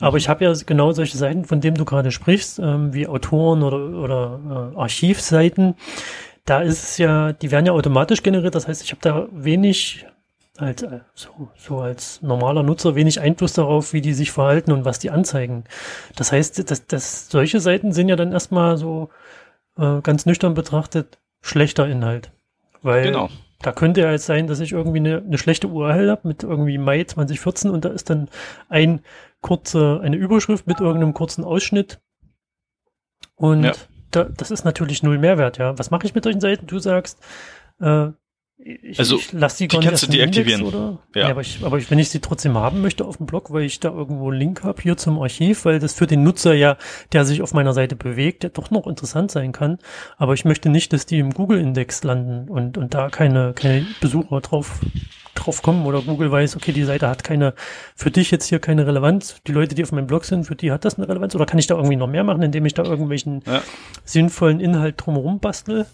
A: Aber mhm. ich habe ja genau solche Seiten, von denen du gerade sprichst, ähm, wie Autoren oder, oder äh, Archivseiten. Da ist es ja, die werden ja automatisch generiert, das heißt, ich habe da wenig als, äh, so, so als normaler Nutzer wenig Einfluss darauf, wie die sich verhalten und was die anzeigen. Das heißt, dass, dass solche Seiten sind ja dann erstmal so äh, ganz nüchtern betrachtet schlechter Inhalt. Weil genau. da könnte ja jetzt sein, dass ich irgendwie eine, eine schlechte URL habe mit irgendwie Mai 2014 und da ist dann ein kurze, eine Überschrift mit irgendeinem kurzen Ausschnitt. Und ja. da, das ist natürlich null Mehrwert, ja. Was mache ich mit solchen Seiten? Du sagst, äh, ich,
B: also, ich lass die, die kannst du deaktivieren. Index, oder?
A: Ja. ja. aber, ich, aber ich, wenn ich sie trotzdem haben möchte auf dem Blog, weil ich da irgendwo einen Link habe hier zum Archiv, weil das für den Nutzer ja, der sich auf meiner Seite bewegt, der doch noch interessant sein kann. Aber ich möchte nicht, dass die im Google-Index landen und, und da keine, keine Besucher drauf, drauf kommen oder Google weiß, okay, die Seite hat keine, für dich jetzt hier keine Relevanz. Die Leute, die auf meinem Blog sind, für die hat das eine Relevanz. Oder kann ich da irgendwie noch mehr machen, indem ich da irgendwelchen ja. sinnvollen Inhalt drumherum bastel?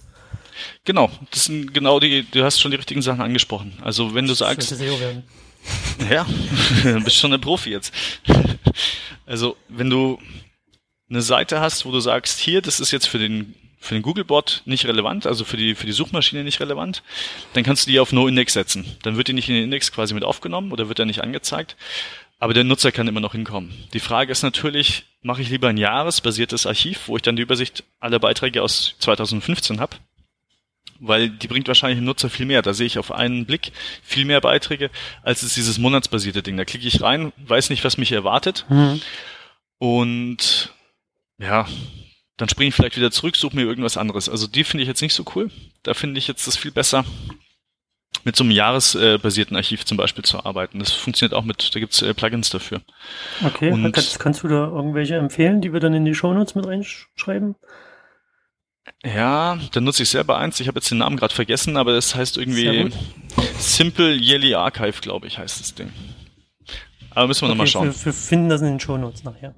B: Genau, das sind genau die, du hast schon die richtigen Sachen angesprochen. Also wenn du sagst. SEO werden. Ja, du bist schon ein Profi jetzt. Also wenn du eine Seite hast, wo du sagst, hier, das ist jetzt für den für den Googlebot nicht relevant, also für die für die Suchmaschine nicht relevant, dann kannst du die auf No-Index setzen. Dann wird die nicht in den Index quasi mit aufgenommen oder wird er nicht angezeigt. Aber der Nutzer kann immer noch hinkommen. Die Frage ist natürlich, mache ich lieber ein jahresbasiertes Archiv, wo ich dann die Übersicht aller Beiträge aus 2015 habe? Weil die bringt wahrscheinlich dem Nutzer viel mehr. Da sehe ich auf einen Blick viel mehr Beiträge, als es dieses monatsbasierte Ding. Da klicke ich rein, weiß nicht, was mich erwartet. Mhm. Und ja, dann springe ich vielleicht wieder zurück, suche mir irgendwas anderes. Also die finde ich jetzt nicht so cool. Da finde ich jetzt das viel besser, mit so einem jahresbasierten Archiv zum Beispiel zu arbeiten. Das funktioniert auch mit, da gibt's äh, Plugins dafür.
A: Okay, Und kannst, kannst du da irgendwelche empfehlen, die wir dann in die Shownotes mit reinschreiben?
B: Ja, dann nutze ich selber eins. Ich habe jetzt den Namen gerade vergessen, aber das heißt irgendwie Simple Yearly Archive, glaube ich, heißt das Ding. Aber müssen wir okay, nochmal schauen.
A: Wir, wir finden das in den Shownotes nachher.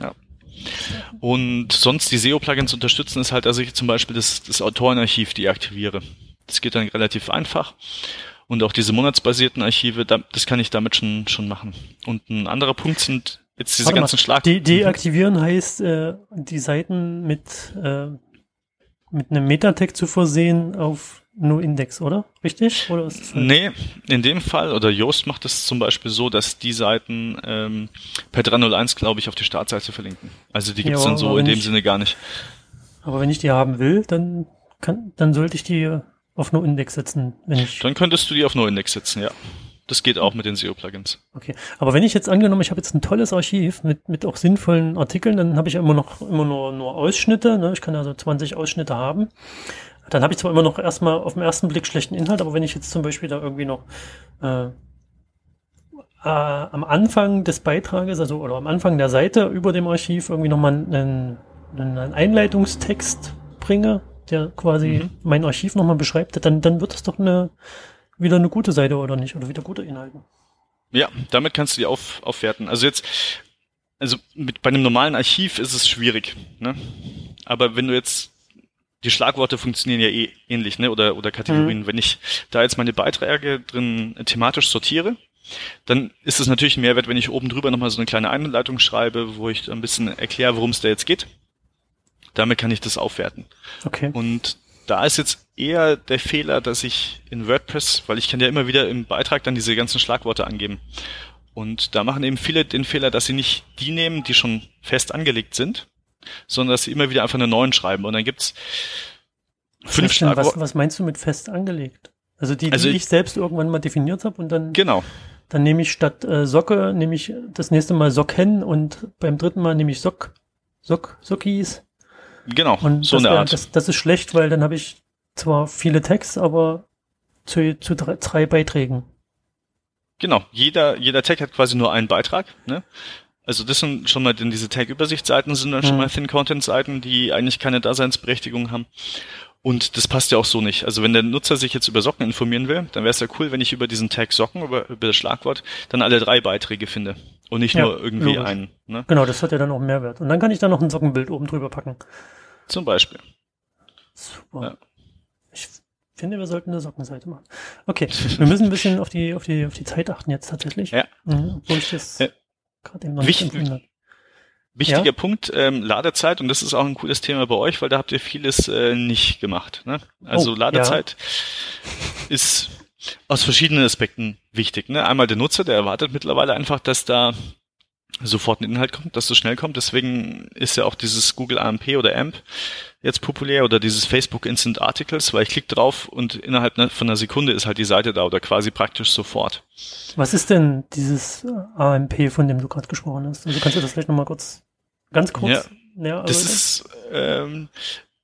B: Ja. Und sonst die SEO-Plugins unterstützen ist halt, dass ich zum Beispiel das, das Autorenarchiv deaktiviere. Das geht dann relativ einfach. Und auch diese monatsbasierten Archive, das kann ich damit schon, schon machen. Und ein anderer Punkt sind jetzt diese Warte ganzen Schlag...
A: De deaktivieren heißt, äh, die Seiten mit, äh, mit einem Metatag zu versehen auf nur Index, oder? Richtig? Oder
B: ist das nee, in dem Fall, oder Yoast macht es zum Beispiel so, dass die Seiten ähm, per 301, glaube ich, auf die Startseite verlinken. Also die gibt's ja, dann so in dem ich, Sinne gar nicht.
A: Aber wenn ich die haben will, dann kann, dann sollte ich die auf No-Index setzen, wenn ich.
B: Dann könntest du die auf No-Index setzen, ja. Das geht auch mit den SEO-Plugins.
A: Okay, aber wenn ich jetzt angenommen, ich habe jetzt ein tolles Archiv mit, mit auch sinnvollen Artikeln, dann habe ich immer noch immer nur, nur Ausschnitte. Ne? Ich kann also 20 Ausschnitte haben. Dann habe ich zwar immer noch erstmal auf den ersten Blick schlechten Inhalt, aber wenn ich jetzt zum Beispiel da irgendwie noch äh, äh, am Anfang des Beitrages, also oder am Anfang der Seite über dem Archiv irgendwie nochmal einen, einen Einleitungstext bringe, der quasi mhm. mein Archiv nochmal beschreibt, dann, dann wird das doch eine, wieder eine gute Seite oder nicht? Oder wieder gute Inhalte.
B: Ja, damit kannst du die auf, aufwerten. Also jetzt, also mit, bei einem normalen Archiv ist es schwierig, ne? Aber wenn du jetzt die Schlagworte funktionieren ja eh ähnlich, ne? Oder, oder Kategorien. Mhm. Wenn ich da jetzt meine Beiträge drin thematisch sortiere, dann ist es natürlich ein Mehrwert, wenn ich oben drüber nochmal so eine kleine Einleitung schreibe, wo ich ein bisschen erkläre, worum es da jetzt geht. Damit kann ich das aufwerten.
A: Okay.
B: Und da ist jetzt eher der Fehler, dass ich in WordPress, weil ich kann ja immer wieder im Beitrag dann diese ganzen Schlagworte angeben. Und da machen eben viele den Fehler, dass sie nicht die nehmen, die schon fest angelegt sind, sondern dass sie immer wieder einfach einen neuen schreiben. Und dann gibt's fünf
A: Schlagworte. Was, was meinst du mit fest angelegt? Also die, die also ich selbst irgendwann mal definiert habe und dann.
B: Genau.
A: Dann nehme ich statt äh, Socke, nehme ich das nächste Mal Socken und beim dritten Mal nehme ich Sock, Sock, Sockis.
B: Genau,
A: und so eine wär, Art. Das, das ist schlecht, weil dann habe ich zwar viele Tags, aber zu, zu drei, drei Beiträgen.
B: Genau, jeder, jeder Tag hat quasi nur einen Beitrag. Ne? Also das sind schon mal, denn diese Tag-Übersichtsseiten sind dann schon mhm. mal Thin-Content-Seiten, die eigentlich keine Daseinsberechtigung haben. Und das passt ja auch so nicht. Also wenn der Nutzer sich jetzt über Socken informieren will, dann wäre es ja cool, wenn ich über diesen Tag Socken, über, über das Schlagwort, dann alle drei Beiträge finde. Und nicht ja, nur irgendwie logisch. einen. Ne?
A: Genau, das hat ja dann auch Mehrwert. Und dann kann ich da noch ein Sockenbild oben drüber packen.
B: Zum Beispiel.
A: Super. Ja. Ich finde, wir sollten eine Sockenseite machen. Okay, wir müssen ein bisschen auf die, auf die, auf die Zeit achten jetzt tatsächlich.
B: Ja.
A: Mhm, obwohl ich das ja.
B: gerade eben noch Wichtig, nicht Wichtiger ja? Punkt, ähm, Ladezeit, und das ist auch ein cooles Thema bei euch, weil da habt ihr vieles äh, nicht gemacht. Ne? Also oh, Ladezeit ja. ist aus verschiedenen Aspekten wichtig. Ne? Einmal der Nutzer, der erwartet mittlerweile einfach, dass da sofort ein Inhalt kommt, dass das schnell kommt. Deswegen ist ja auch dieses Google AMP oder AMP jetzt populär oder dieses Facebook Instant Articles, weil ich klicke drauf und innerhalb von einer Sekunde ist halt die Seite da oder quasi praktisch sofort.
A: Was ist denn dieses AMP, von dem du gerade gesprochen hast? Also kannst du das vielleicht nochmal kurz, ganz kurz
B: ja, näher Das ist ähm,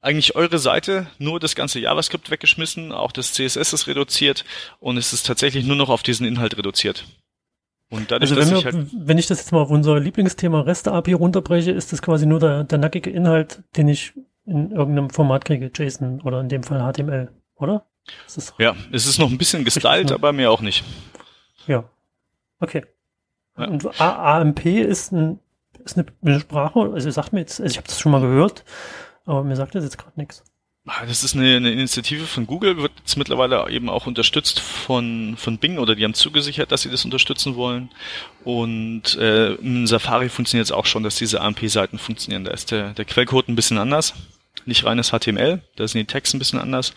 B: eigentlich eure Seite, nur das ganze JavaScript weggeschmissen, auch das CSS ist reduziert und es ist tatsächlich nur noch auf diesen Inhalt reduziert.
A: Und dadurch, also wenn, wir, halt wenn ich das jetzt mal auf unser Lieblingsthema REST-API runterbreche, ist das quasi nur der, der nackige Inhalt, den ich in irgendeinem Format kriege, JSON oder in dem Fall HTML, oder?
B: ja, es ist noch ein bisschen gestylt, aber mehr auch nicht.
A: Ja. Okay. Ja. Und AMP ist, ein, ist eine Sprache, also sagt mir jetzt, also ich habe das schon mal gehört, aber mir sagt das jetzt gerade nichts.
B: Ah, das ist eine, eine Initiative von Google, wird jetzt mittlerweile eben auch unterstützt von, von Bing oder die haben zugesichert, dass sie das unterstützen wollen. Und äh, in Safari funktioniert es auch schon, dass diese AMP-Seiten funktionieren. Da ist der, der Quellcode ein bisschen anders, nicht reines HTML, da sind die Texte ein bisschen anders.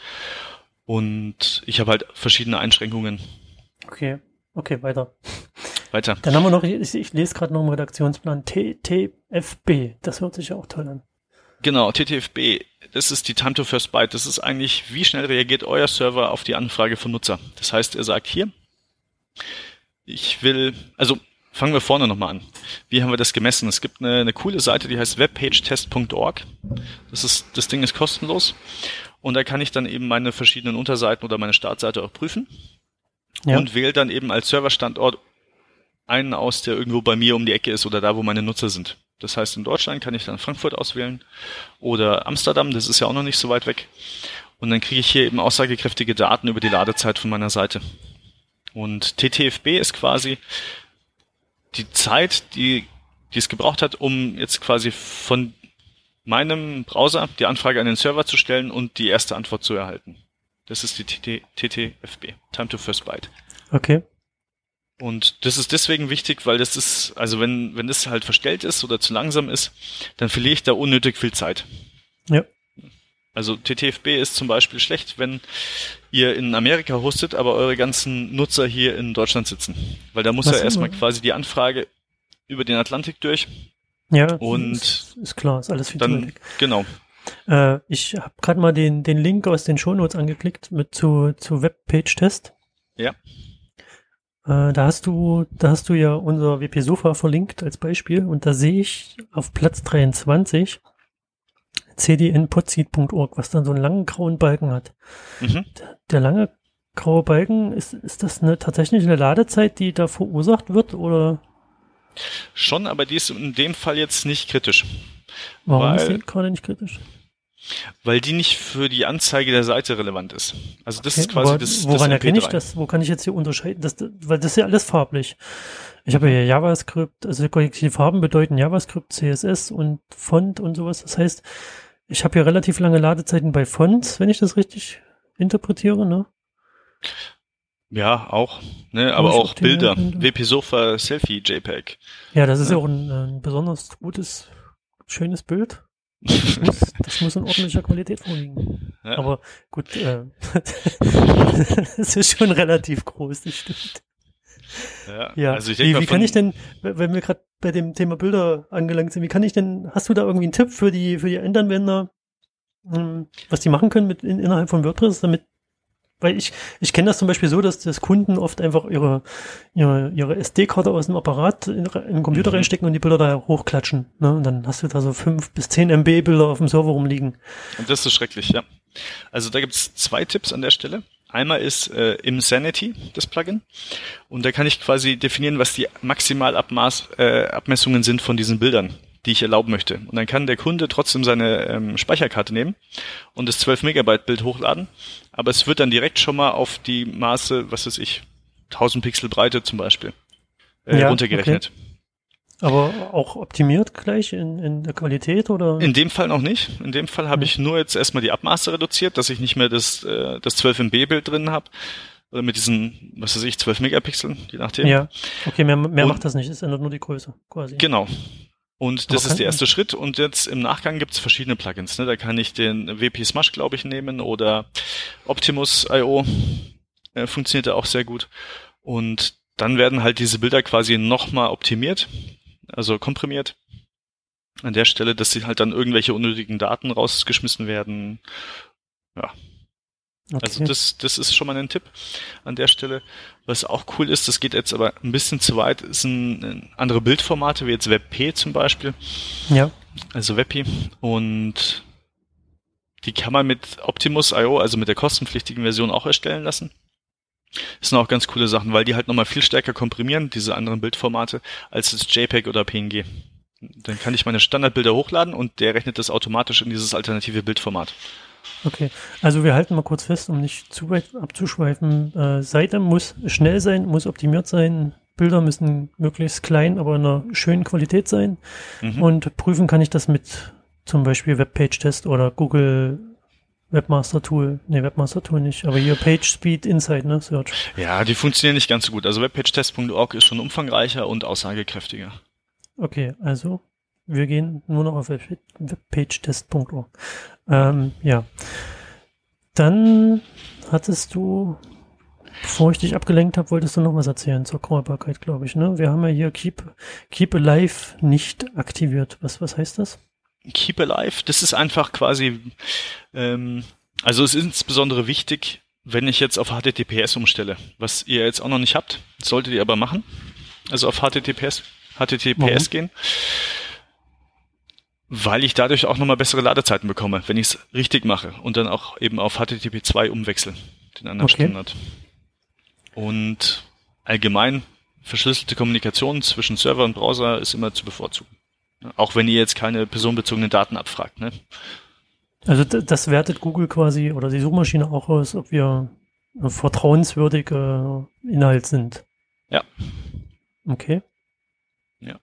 B: Und ich habe halt verschiedene Einschränkungen.
A: Okay, okay, weiter.
B: Weiter.
A: Dann haben wir noch, ich, ich lese gerade noch im Redaktionsplan, TTFB, das hört sich ja auch toll an.
B: Genau, TTFB, das ist die Time to First Byte. Das ist eigentlich, wie schnell reagiert euer Server auf die Anfrage von Nutzer. Das heißt, er sagt hier, ich will, also fangen wir vorne nochmal an. Wie haben wir das gemessen? Es gibt eine, eine coole Seite, die heißt webpagetest.org. Das ist, das Ding ist kostenlos. Und da kann ich dann eben meine verschiedenen Unterseiten oder meine Startseite auch prüfen. Ja. Und wähle dann eben als Serverstandort einen aus, der irgendwo bei mir um die Ecke ist oder da, wo meine Nutzer sind. Das heißt, in Deutschland kann ich dann Frankfurt auswählen oder Amsterdam, das ist ja auch noch nicht so weit weg. Und dann kriege ich hier eben aussagekräftige Daten über die Ladezeit von meiner Seite. Und TTFB ist quasi die Zeit, die, die es gebraucht hat, um jetzt quasi von meinem Browser die Anfrage an den Server zu stellen und die erste Antwort zu erhalten. Das ist die TT, TTFB, Time to First Byte.
A: Okay.
B: Und das ist deswegen wichtig, weil das ist, also wenn, wenn das halt verstellt ist oder zu langsam ist, dann verliere ich da unnötig viel Zeit.
A: Ja.
B: Also TTFB ist zum Beispiel schlecht, wenn ihr in Amerika hostet, aber eure ganzen Nutzer hier in Deutschland sitzen. Weil da muss Was ja erstmal quasi die Anfrage über den Atlantik durch.
A: Ja,
B: und
A: ist, ist klar, ist alles viel
B: dann, zu Genau.
A: Äh, ich habe gerade mal den, den Link aus den Shownotes angeklickt mit zu, zu Webpage-Test.
B: Ja.
A: Äh, da hast du, da hast du ja unser WP Sofa verlinkt als Beispiel und da sehe ich auf Platz 23 cdnpodseed.org, was dann so einen langen grauen Balken hat. Mhm. Der, der, lange graue Balken, ist, ist das eine, tatsächlich eine Ladezeit, die da verursacht wird oder?
B: Schon, aber die ist in dem Fall jetzt nicht kritisch.
A: Warum weil, ist die gerade nicht kritisch?
B: Weil die nicht für die Anzeige der Seite relevant ist. Also das okay, ist quasi das.
A: Woran das erkenne ich das? Wo kann ich jetzt hier unterscheiden? Das, weil das ist ja alles farblich. Ich habe hier JavaScript, also die Farben bedeuten JavaScript, CSS und Font und sowas. Das heißt, ich habe hier relativ lange Ladezeiten bei Fonts, wenn ich das richtig interpretiere, ne?
B: Ja, auch. Ne, aber auch Bilder. WP Sofa Selfie JPEG.
A: Ja, das ist ja, auch ein, ein, besonders gutes, schönes Bild. Das muss, das muss in ordentlicher Qualität vorliegen. Ja. Aber gut, äh, das ist schon relativ groß, das stimmt.
B: Ja,
A: ja. also ich wie, wie kann ich denn, wenn wir gerade bei dem Thema Bilder angelangt sind, wie kann ich denn, hast du da irgendwie einen Tipp für die, für die Endanwender, hm, was die machen können mit in, innerhalb von WordPress, damit weil ich, ich kenne das zum Beispiel so, dass das Kunden oft einfach ihre, ihre, ihre SD-Karte aus dem Apparat in, in den Computer mhm. reinstecken und die Bilder da hochklatschen. Ne? Und dann hast du da so fünf bis zehn MB Bilder auf dem Server rumliegen.
B: Und das ist schrecklich, ja. Also da gibt's zwei Tipps an der Stelle. Einmal ist äh, Insanity, das Plugin. Und da kann ich quasi definieren, was die Maximalabmaß, äh, Abmessungen sind von diesen Bildern, die ich erlauben möchte. Und dann kann der Kunde trotzdem seine ähm, Speicherkarte nehmen und das 12 Megabyte Bild hochladen. Aber es wird dann direkt schon mal auf die Maße, was weiß ich, 1000 Pixel Breite zum Beispiel, äh, ja, runtergerechnet. Okay.
A: Aber auch optimiert gleich in, in der Qualität oder?
B: In dem Fall noch nicht. In dem Fall habe mhm. ich nur jetzt erstmal die Abmaße reduziert, dass ich nicht mehr das, äh, das 12 MB Bild drin habe. Oder mit diesen, was weiß ich, 12 Megapixeln, je nachdem.
A: Ja. Okay, mehr, mehr macht das nicht. Es ändert nur die Größe quasi.
B: Genau. Und das ist der erste Schritt. Und jetzt im Nachgang gibt es verschiedene Plugins. Ne? Da kann ich den WP Smash, glaube ich, nehmen oder Optimus IO. Äh, funktioniert da auch sehr gut. Und dann werden halt diese Bilder quasi nochmal optimiert also komprimiert. An der Stelle, dass sie halt dann irgendwelche unnötigen Daten rausgeschmissen werden. Ja. Okay. Also das, das ist schon mal ein Tipp an der Stelle. Was auch cool ist, das geht jetzt aber ein bisschen zu weit, sind andere Bildformate, wie jetzt WebP zum Beispiel.
A: Ja.
B: Also WebP. Und die kann man mit Optimus IO, also mit der kostenpflichtigen Version auch erstellen lassen. Das sind auch ganz coole Sachen, weil die halt nochmal viel stärker komprimieren, diese anderen Bildformate, als das JPEG oder PNG. Dann kann ich meine Standardbilder hochladen und der rechnet das automatisch in dieses alternative Bildformat.
A: Okay, also wir halten mal kurz fest, um nicht zu weit abzuschweifen. Äh, Seite muss schnell sein, muss optimiert sein. Bilder müssen möglichst klein, aber in einer schönen Qualität sein. Mhm. Und prüfen kann ich das mit zum Beispiel Webpage-Test oder Google Webmaster Tool. Nee, Webmaster Tool nicht, aber hier PageSpeed Insight, ne? Search.
B: Ja, die funktionieren nicht ganz so gut. Also webpagetest.org ist schon umfangreicher und aussagekräftiger.
A: Okay, also wir gehen nur noch auf webpagetest.org. Ähm, ja. Dann hattest du, bevor ich dich abgelenkt habe, wolltest du noch was erzählen zur Crawlbarkeit, glaube ich, ne? Wir haben ja hier Keep, Keep Alive nicht aktiviert. Was, was heißt das?
B: Keep Alive, das ist einfach quasi, ähm, also es ist insbesondere wichtig, wenn ich jetzt auf HTTPS umstelle, was ihr jetzt auch noch nicht habt, solltet ihr aber machen. Also auf HTTPS, HTTPS Warum? gehen. Weil ich dadurch auch nochmal bessere Ladezeiten bekomme, wenn ich es richtig mache und dann auch eben auf HTTP 2 umwechsel, den anderen okay. Standard. Und allgemein verschlüsselte Kommunikation zwischen Server und Browser ist immer zu bevorzugen. Auch wenn ihr jetzt keine personenbezogenen Daten abfragt. Ne?
A: Also das wertet Google quasi oder die Suchmaschine auch aus, ob wir vertrauenswürdiger Inhalt sind.
B: Ja.
A: Okay.
B: Ja.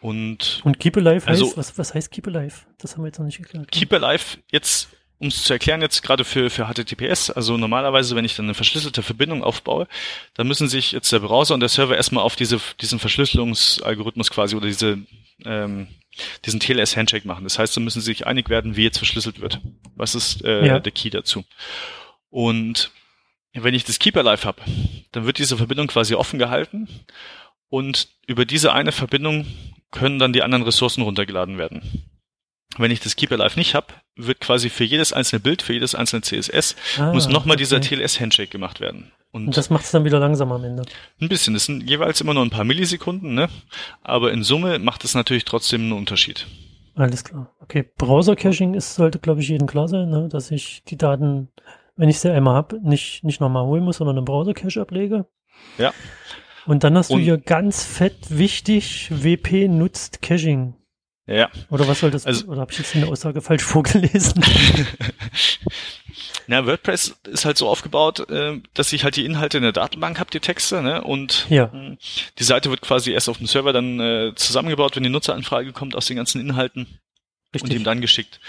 B: Und,
A: und Keep Alive heißt, also, was, was heißt Keep Alive? Das haben wir jetzt noch nicht geklärt.
B: Keep Alive, jetzt, um es zu erklären, jetzt gerade für, für HTTPS, also normalerweise, wenn ich dann eine verschlüsselte Verbindung aufbaue, dann müssen sich jetzt der Browser und der Server erstmal auf diese, diesen Verschlüsselungsalgorithmus quasi oder diese ähm, diesen TLS-Handshake machen. Das heißt, da müssen sie sich einig werden, wie jetzt verschlüsselt wird. Was ist äh, ja. der Key dazu? Und wenn ich das Keeper Live habe, dann wird diese Verbindung quasi offen gehalten und über diese eine Verbindung können dann die anderen Ressourcen runtergeladen werden. Wenn ich das Keep Alive nicht habe, wird quasi für jedes einzelne Bild, für jedes einzelne CSS, ah, muss nochmal okay. dieser TLS-Handshake gemacht werden.
A: Und, und das macht es dann wieder langsamer am Ende.
B: Ein bisschen. Das sind jeweils immer nur ein paar Millisekunden, ne? Aber in Summe macht es natürlich trotzdem einen Unterschied.
A: Alles klar. Okay, Browser-Caching ist, sollte, glaube ich, jedem klar sein, ne? dass ich die Daten, wenn ich sie einmal habe, nicht, nicht nochmal holen muss, sondern im Browser-Cache ablege.
B: Ja.
A: Und dann hast und du hier ganz fett wichtig, WP nutzt Caching.
B: Ja.
A: Oder was soll das? Also, oder habe ich jetzt eine Aussage falsch vorgelesen?
B: Na, WordPress ist halt so aufgebaut, äh, dass ich halt die Inhalte in der Datenbank habe, die Texte, ne? Und
A: ja.
B: die Seite wird quasi erst auf dem Server dann äh, zusammengebaut, wenn die Nutzeranfrage kommt aus den ganzen Inhalten Richtig. und ihm dann geschickt.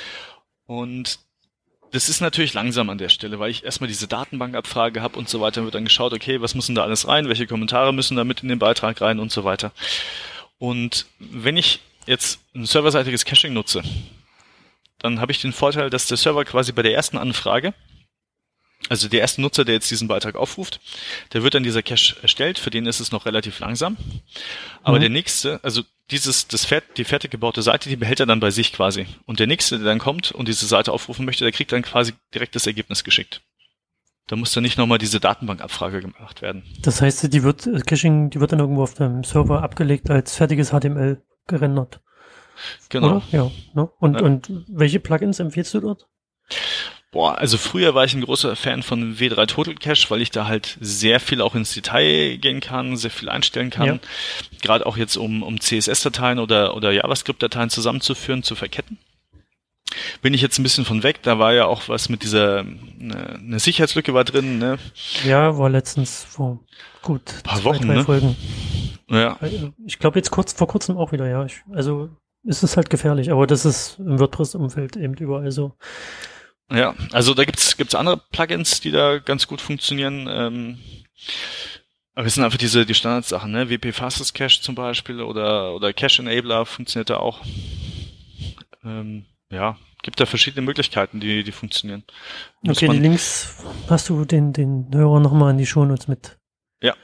B: Und das ist natürlich langsam an der Stelle, weil ich erstmal diese Datenbankabfrage habe und so weiter, wird dann geschaut, okay, was muss denn da alles rein, welche Kommentare müssen da mit in den Beitrag rein und so weiter. Und wenn ich jetzt ein serverseitiges Caching nutze, dann habe ich den Vorteil, dass der Server quasi bei der ersten Anfrage, also der erste Nutzer, der jetzt diesen Beitrag aufruft, der wird dann dieser Cache erstellt, für den ist es noch relativ langsam. Aber mhm. der nächste, also dieses, das, die fertig gebaute Seite, die behält er dann bei sich quasi. Und der nächste, der dann kommt und diese Seite aufrufen möchte, der kriegt dann quasi direkt das Ergebnis geschickt. Da muss dann nicht nochmal diese Datenbankabfrage gemacht werden.
A: Das heißt, die wird, Caching, die wird dann irgendwo auf dem Server abgelegt als fertiges HTML gerendert.
B: Genau. Oder?
A: Ja. Ne? Und, ja. und welche Plugins empfiehlst du dort?
B: Boah, also früher war ich ein großer Fan von W3 Total Cache, weil ich da halt sehr viel auch ins Detail gehen kann, sehr viel einstellen kann. Ja. Gerade auch jetzt um, um CSS-Dateien oder, oder JavaScript-Dateien zusammenzuführen, zu verketten. Bin ich jetzt ein bisschen von weg, da war ja auch was mit dieser, eine, eine Sicherheitslücke war drin, ne?
A: Ja, war letztens vor gut
B: ein paar zwei, Wochen, drei ne?
A: Folgen.
B: Ja.
A: Ich glaube jetzt kurz vor kurzem auch wieder, ja. Ich, also ist es halt gefährlich, aber das ist im WordPress-Umfeld eben überall so.
B: Ja, also da gibt's gibt's andere Plugins, die da ganz gut funktionieren. Ähm, aber es sind einfach diese die Standardsachen, ne? WP Fastest Cache zum Beispiel oder oder Cache Enabler funktioniert da auch. Ähm, ja, gibt da verschiedene Möglichkeiten, die die funktionieren.
A: Muss okay, die Links hast du den den Hörer nochmal in die Shownotes mit.
B: Ja,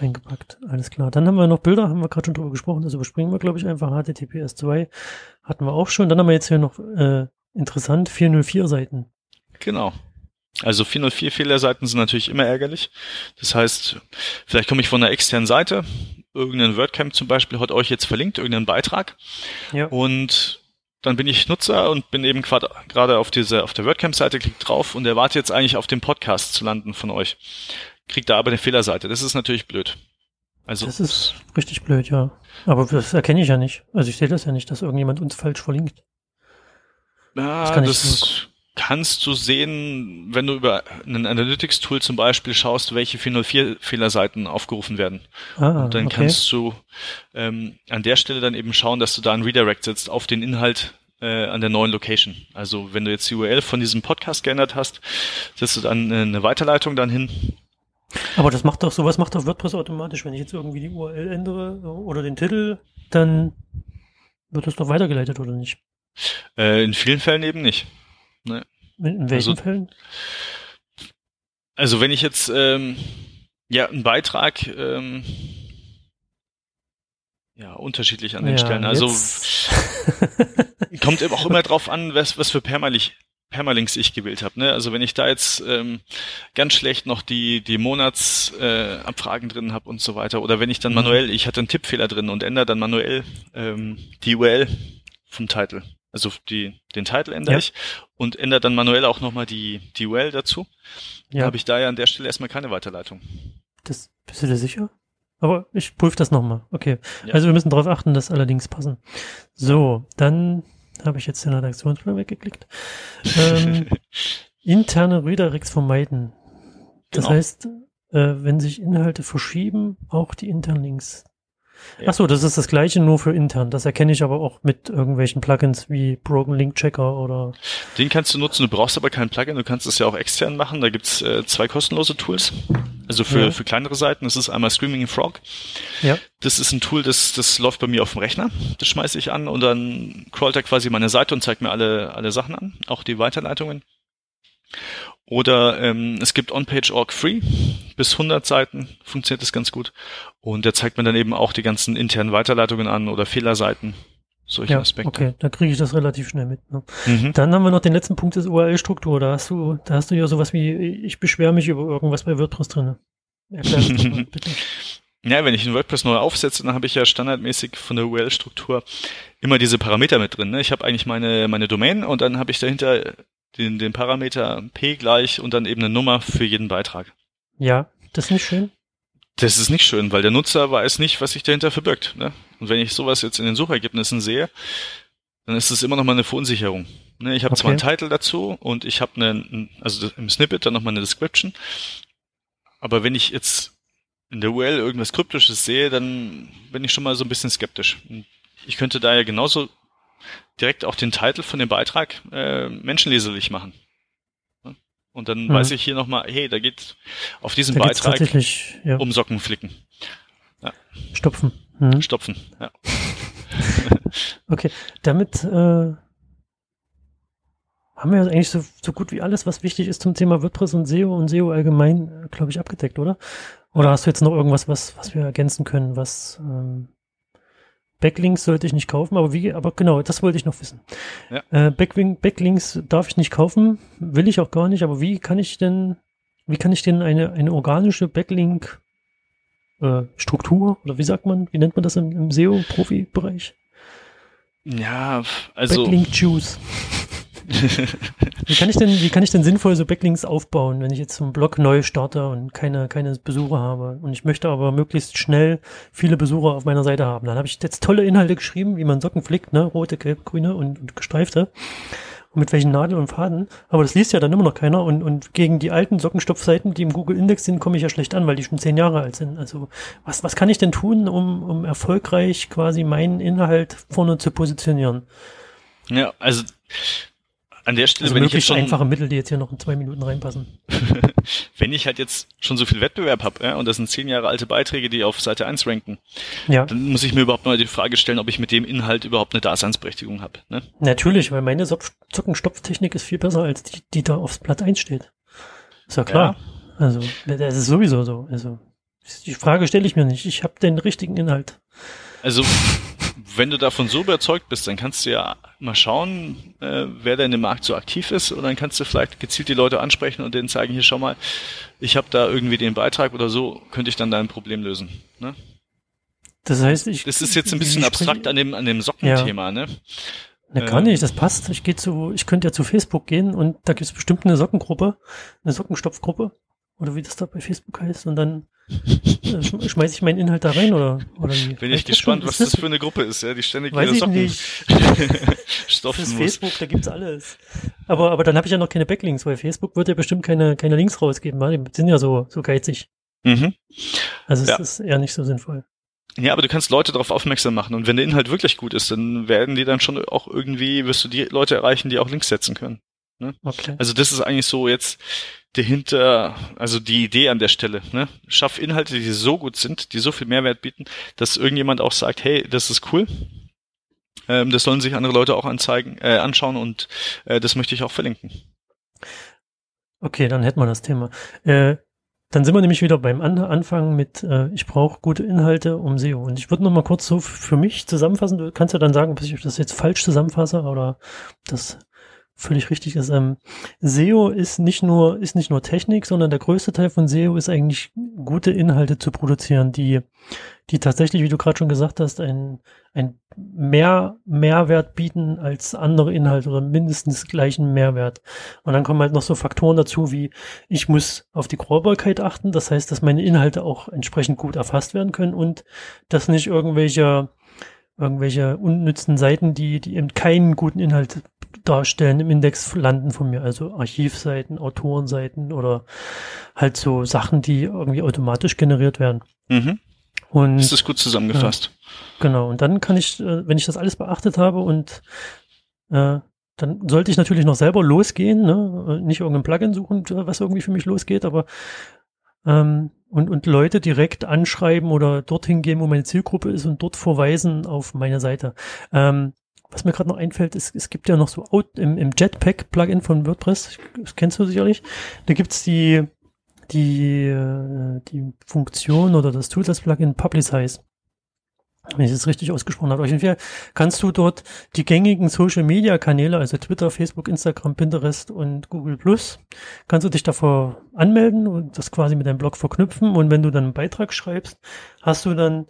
A: reingepackt. Alles klar. Dann haben wir noch Bilder, haben wir gerade schon drüber gesprochen, das überspringen wir, glaube ich, einfach. HTTPS 2 hatten wir auch schon. Dann haben wir jetzt hier noch äh, interessant 404 Seiten.
B: Genau. Also 404 Fehlerseiten sind natürlich immer ärgerlich. Das heißt, vielleicht komme ich von einer externen Seite, irgendein WordCamp zum Beispiel hat euch jetzt verlinkt, irgendeinen Beitrag.
A: Ja.
B: Und dann bin ich Nutzer und bin eben gerade auf diese, auf der WordCamp-Seite, klick drauf und erwarte jetzt eigentlich auf dem Podcast zu landen von euch kriegt da aber eine Fehlerseite. Das ist natürlich blöd.
A: Also das ist richtig blöd, ja. Aber das erkenne ich ja nicht. Also ich sehe das ja nicht, dass irgendjemand uns falsch verlinkt.
B: Ja, das, kann das kannst du sehen, wenn du über ein Analytics-Tool zum Beispiel schaust, welche 404-Fehlerseiten aufgerufen werden. Ah, und dann okay. kannst du ähm, an der Stelle dann eben schauen, dass du da einen Redirect setzt auf den Inhalt äh, an der neuen Location. Also wenn du jetzt die URL von diesem Podcast geändert hast, setzt du dann eine Weiterleitung dann hin
A: aber das macht doch, sowas macht doch WordPress automatisch. Wenn ich jetzt irgendwie die URL ändere oder den Titel, dann wird das doch weitergeleitet, oder nicht?
B: Äh, in vielen Fällen eben nicht.
A: Ne. In, welchen also, Fällen?
B: Also wenn ich jetzt ähm, ja einen Beitrag ähm, ja unterschiedlich an den ja, Stellen. Also Kommt eben auch immer drauf an, was, was für Permalink, Permalinks ich gewählt habe. Ne? Also wenn ich da jetzt ähm, ganz schlecht noch die, die Monatsabfragen äh, drin habe und so weiter, oder wenn ich dann mhm. manuell, ich hatte einen Tippfehler drin und ändere dann manuell ähm, die URL vom Titel. Also die, den Titel ändere ja. ich und ändere dann manuell auch nochmal die, die URL dazu. Ja. habe ich da ja an der Stelle erstmal keine Weiterleitung.
A: Das, bist du dir sicher? Aber ich prüfe das nochmal. Okay. Ja. Also wir müssen darauf achten, dass allerdings passen. So, dann habe ich jetzt den Redaktionsplan weggeklickt. Ähm, interne Redirects vermeiden. Das genau. heißt, äh, wenn sich Inhalte verschieben, auch die internen Links. Ja. Ach so, das ist das gleiche nur für intern. Das erkenne ich aber auch mit irgendwelchen Plugins wie Broken Link Checker oder.
B: Den kannst du nutzen. Du brauchst aber kein Plugin. Du kannst es ja auch extern machen. Da gibt's äh, zwei kostenlose Tools. Also für, ja. für kleinere Seiten. Das ist einmal Screaming Frog. Ja. Das ist ein Tool, das, das läuft bei mir auf dem Rechner. Das schmeiße ich an und dann crawlt er quasi meine Seite und zeigt mir alle, alle Sachen an. Auch die Weiterleitungen. Oder ähm, es gibt OnPage.org Free, bis 100 Seiten funktioniert das ganz gut. Und der zeigt mir dann eben auch die ganzen internen Weiterleitungen an oder Fehlerseiten, solche ja, Aspekte.
A: Okay, da kriege ich das relativ schnell mit. Ne? Mhm. Dann haben wir noch den letzten Punkt des URL-Struktur. Da hast du, da hast du ja sowas wie, ich beschwere mich über irgendwas bei WordPress drin. Erklär das mal, bitte.
B: Ja, wenn ich ein WordPress neu aufsetze, dann habe ich ja standardmäßig von der URL-Struktur immer diese Parameter mit drin. Ne? Ich habe eigentlich meine, meine Domain und dann habe ich dahinter den, den Parameter p gleich und dann eben eine Nummer für jeden Beitrag.
A: Ja, das ist nicht schön.
B: Das ist nicht schön, weil der Nutzer weiß nicht, was sich dahinter verbirgt. Ne? Und wenn ich sowas jetzt in den Suchergebnissen sehe, dann ist es immer noch mal eine Verunsicherung. Ne? Ich habe okay. zwar einen Titel dazu und ich habe einen, also im Snippet dann noch mal eine Description, aber wenn ich jetzt in der URL irgendwas Kryptisches sehe, dann bin ich schon mal so ein bisschen skeptisch. Ich könnte da ja genauso direkt auch den Titel von dem Beitrag äh, menschenleserlich machen. Und dann mhm. weiß ich hier nochmal, hey, da geht auf diesen da Beitrag ja. um Socken flicken.
A: Ja. Stopfen.
B: Mhm. Stopfen, ja.
A: okay, damit äh, haben wir eigentlich so, so gut wie alles, was wichtig ist zum Thema WordPress und SEO und SEO allgemein, äh, glaube ich, abgedeckt, oder? Oder hast du jetzt noch irgendwas, was, was wir ergänzen können, was ähm, Backlinks sollte ich nicht kaufen, aber wie, aber genau, das wollte ich noch wissen. Ja. Äh, Backlink, Backlinks darf ich nicht kaufen, will ich auch gar nicht, aber wie kann ich denn, wie kann ich denn eine, eine organische Backlink äh, Struktur oder wie sagt man, wie nennt man das im, im SEO-Profi-Bereich?
B: Ja, also.
A: Backlink Juice. Wie kann ich denn, wie kann ich denn sinnvoll so Backlinks aufbauen, wenn ich jetzt einen Blog neu starte und keine, keine Besucher habe? Und ich möchte aber möglichst schnell viele Besucher auf meiner Seite haben. Dann habe ich jetzt tolle Inhalte geschrieben, wie man Socken flickt, ne? Rote, gelb, grüne und, und gestreifte. Und mit welchen Nadeln und Faden. Aber das liest ja dann immer noch keiner. Und, und gegen die alten Sockenstopfseiten, die im Google Index sind, komme ich ja schlecht an, weil die schon zehn Jahre alt sind. Also was, was kann ich denn tun, um, um erfolgreich quasi meinen Inhalt vorne zu positionieren?
B: Ja, also an der Stelle,
A: also
B: wenn ich jetzt schon
A: einfache Mittel, die jetzt hier noch in zwei Minuten reinpassen.
B: wenn ich halt jetzt schon so viel Wettbewerb habe, ja, und das sind zehn Jahre alte Beiträge, die auf Seite 1 ranken, ja. dann muss ich mir überhaupt mal die Frage stellen, ob ich mit dem Inhalt überhaupt eine Daseinsberechtigung habe. Ne?
A: Natürlich, weil meine Zuckenstopftechnik ist viel besser als die, die da aufs Blatt 1 steht. Ist ja klar. Ja. Also, das ist sowieso so. Also, die Frage stelle ich mir nicht. Ich habe den richtigen Inhalt.
B: Also wenn du davon so überzeugt bist, dann kannst du ja mal schauen, äh, wer denn im Markt so aktiv ist und dann kannst du vielleicht gezielt die Leute ansprechen und denen zeigen, hier schau mal, ich habe da irgendwie den Beitrag oder so, könnte ich dann dein Problem lösen. Ne?
A: Das heißt, ich.
B: Das ist jetzt ein bisschen abstrakt an dem, an dem Sockenthema, ja. ne?
A: Na, gar nicht, das passt. Ich gehe zu, ich könnte ja zu Facebook gehen und da gibt es bestimmt eine Sockengruppe, eine Sockenstopfgruppe oder wie das da bei Facebook heißt und dann schmeiße ich meinen Inhalt da rein oder, oder wie?
B: Bin ich gespannt, was das für eine Gruppe ist, ja, die ständig
A: Weiß
B: Socken
A: nicht.
B: stopfen
A: das
B: muss.
A: Facebook, da gibt's alles. Aber, aber dann habe ich ja noch keine Backlinks, weil Facebook wird ja bestimmt keine, keine Links rausgeben, weil die sind ja so, so geizig. Mhm. Also es ja. ist eher nicht so sinnvoll.
B: Ja, aber du kannst Leute darauf aufmerksam machen und wenn der Inhalt wirklich gut ist, dann werden die dann schon auch irgendwie, wirst du die Leute erreichen, die auch Links setzen können. Ne? Okay. Also das ist eigentlich so jetzt dahinter, also die Idee an der Stelle. Ne? Schaff Inhalte, die so gut sind, die so viel Mehrwert bieten, dass irgendjemand auch sagt, hey, das ist cool. Ähm, das sollen sich andere Leute auch anzeigen, äh, anschauen und äh, das möchte ich auch verlinken.
A: Okay, dann hätten wir das Thema. Äh, dann sind wir nämlich wieder beim An Anfang mit, äh, ich brauche gute Inhalte um SEO. Und ich würde noch mal kurz so für mich zusammenfassen. Du kannst ja dann sagen, ob ich das jetzt falsch zusammenfasse oder das völlig richtig ist. Ähm, SEO ist nicht nur, ist nicht nur Technik, sondern der größte Teil von SEO ist eigentlich gute Inhalte zu produzieren, die, die tatsächlich, wie du gerade schon gesagt hast, ein, ein mehr Mehrwert bieten als andere Inhalte oder mindestens gleichen Mehrwert. Und dann kommen halt noch so Faktoren dazu, wie ich muss auf die Crawlbarkeit achten. Das heißt, dass meine Inhalte auch entsprechend gut erfasst werden können und dass nicht irgendwelche irgendwelche unnützen Seiten, die, die eben keinen guten Inhalt darstellen, im Index landen von mir. Also Archivseiten, Autorenseiten oder halt so Sachen, die irgendwie automatisch generiert werden.
B: Mhm. Und, das ist gut zusammengefasst.
A: Ja, genau. Und dann kann ich, äh, wenn ich das alles beachtet habe und äh, dann sollte ich natürlich noch selber losgehen, ne? nicht irgendein Plugin suchen, was irgendwie für mich losgeht, aber ähm, und, und Leute direkt anschreiben oder dorthin gehen, wo meine Zielgruppe ist und dort verweisen auf meine Seite. Ähm, was mir gerade noch einfällt, ist, es gibt ja noch so Out, im, im Jetpack-Plugin von WordPress, das kennst du sicherlich, da gibt's die, die, äh, die Funktion oder das Tool, das Plugin Publicize. Wenn ich es richtig ausgesprochen habe. Auf jeden Fall kannst du dort die gängigen Social Media Kanäle, also Twitter, Facebook, Instagram, Pinterest und Google Plus, kannst du dich davor anmelden und das quasi mit deinem Blog verknüpfen. Und wenn du dann einen Beitrag schreibst, hast du dann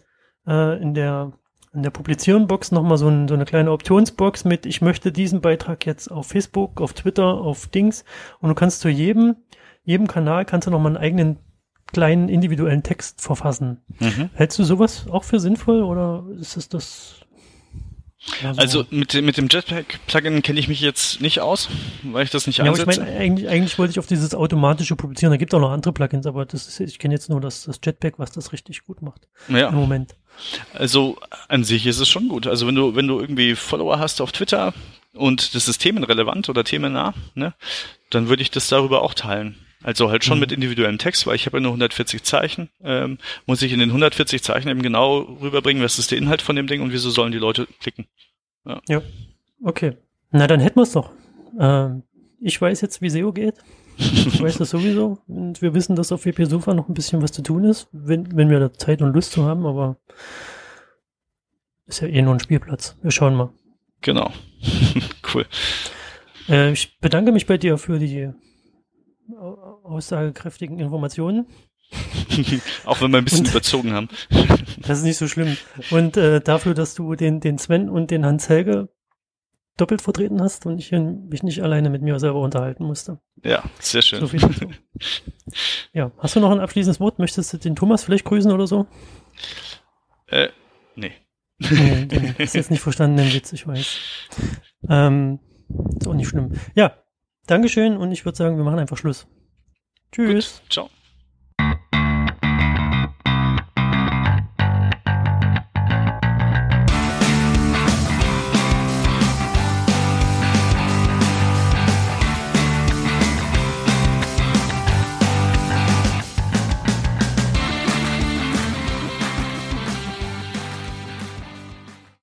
A: äh, in der in der Publizieren-Box nochmal so, ein, so eine kleine Optionsbox mit, ich möchte diesen Beitrag jetzt auf Facebook, auf Twitter, auf Dings und du kannst zu jedem, jedem Kanal kannst du nochmal einen eigenen kleinen individuellen Text verfassen. Mhm. Hältst du sowas auch für sinnvoll oder ist es das
B: ja, so. Also mit, mit dem Jetpack-Plugin kenne ich mich jetzt nicht aus, weil ich das nicht
A: ja, einsetze. Ich meine, eigentlich, eigentlich wollte ich auf dieses automatische Publizieren. Da gibt es auch noch andere Plugins, aber das ist, ich kenne jetzt nur das, das Jetpack, was das richtig gut macht.
B: Ja.
A: Im Moment.
B: Also an sich ist es schon gut. Also wenn du, wenn du irgendwie Follower hast auf Twitter und das ist themenrelevant oder themennah, ne, dann würde ich das darüber auch teilen. Also halt schon mhm. mit individuellem Text, weil ich habe ja nur 140 Zeichen, ähm, muss ich in den 140 Zeichen eben genau rüberbringen, was ist der Inhalt von dem Ding und wieso sollen die Leute klicken.
A: Ja, ja. okay. Na, dann hätten wir es doch. Ähm, ich weiß jetzt, wie SEO geht. Ich weiß das sowieso. Und wir wissen, dass auf WP Sofa noch ein bisschen was zu tun ist, wenn, wenn wir da Zeit und Lust zu haben, aber ist ja eh nur ein Spielplatz. Wir schauen mal.
B: Genau. cool.
A: Äh, ich bedanke mich bei dir für die aussagekräftigen Informationen.
B: Auch wenn wir ein bisschen und, überzogen haben.
A: Das ist nicht so schlimm. Und äh, dafür, dass du den, den Sven und den Hans Helge doppelt vertreten hast und ich mich nicht alleine mit mir selber unterhalten musste.
B: Ja, sehr schön. So
A: ja, hast du noch ein abschließendes Wort? Möchtest du den Thomas vielleicht grüßen oder so?
B: Äh, nee.
A: Nee, den hast jetzt nicht verstanden, den Witz, ich weiß. Ähm, ist auch nicht schlimm. Ja, Dankeschön und ich würde sagen, wir machen einfach Schluss. Tschüss.
B: Gut, ciao.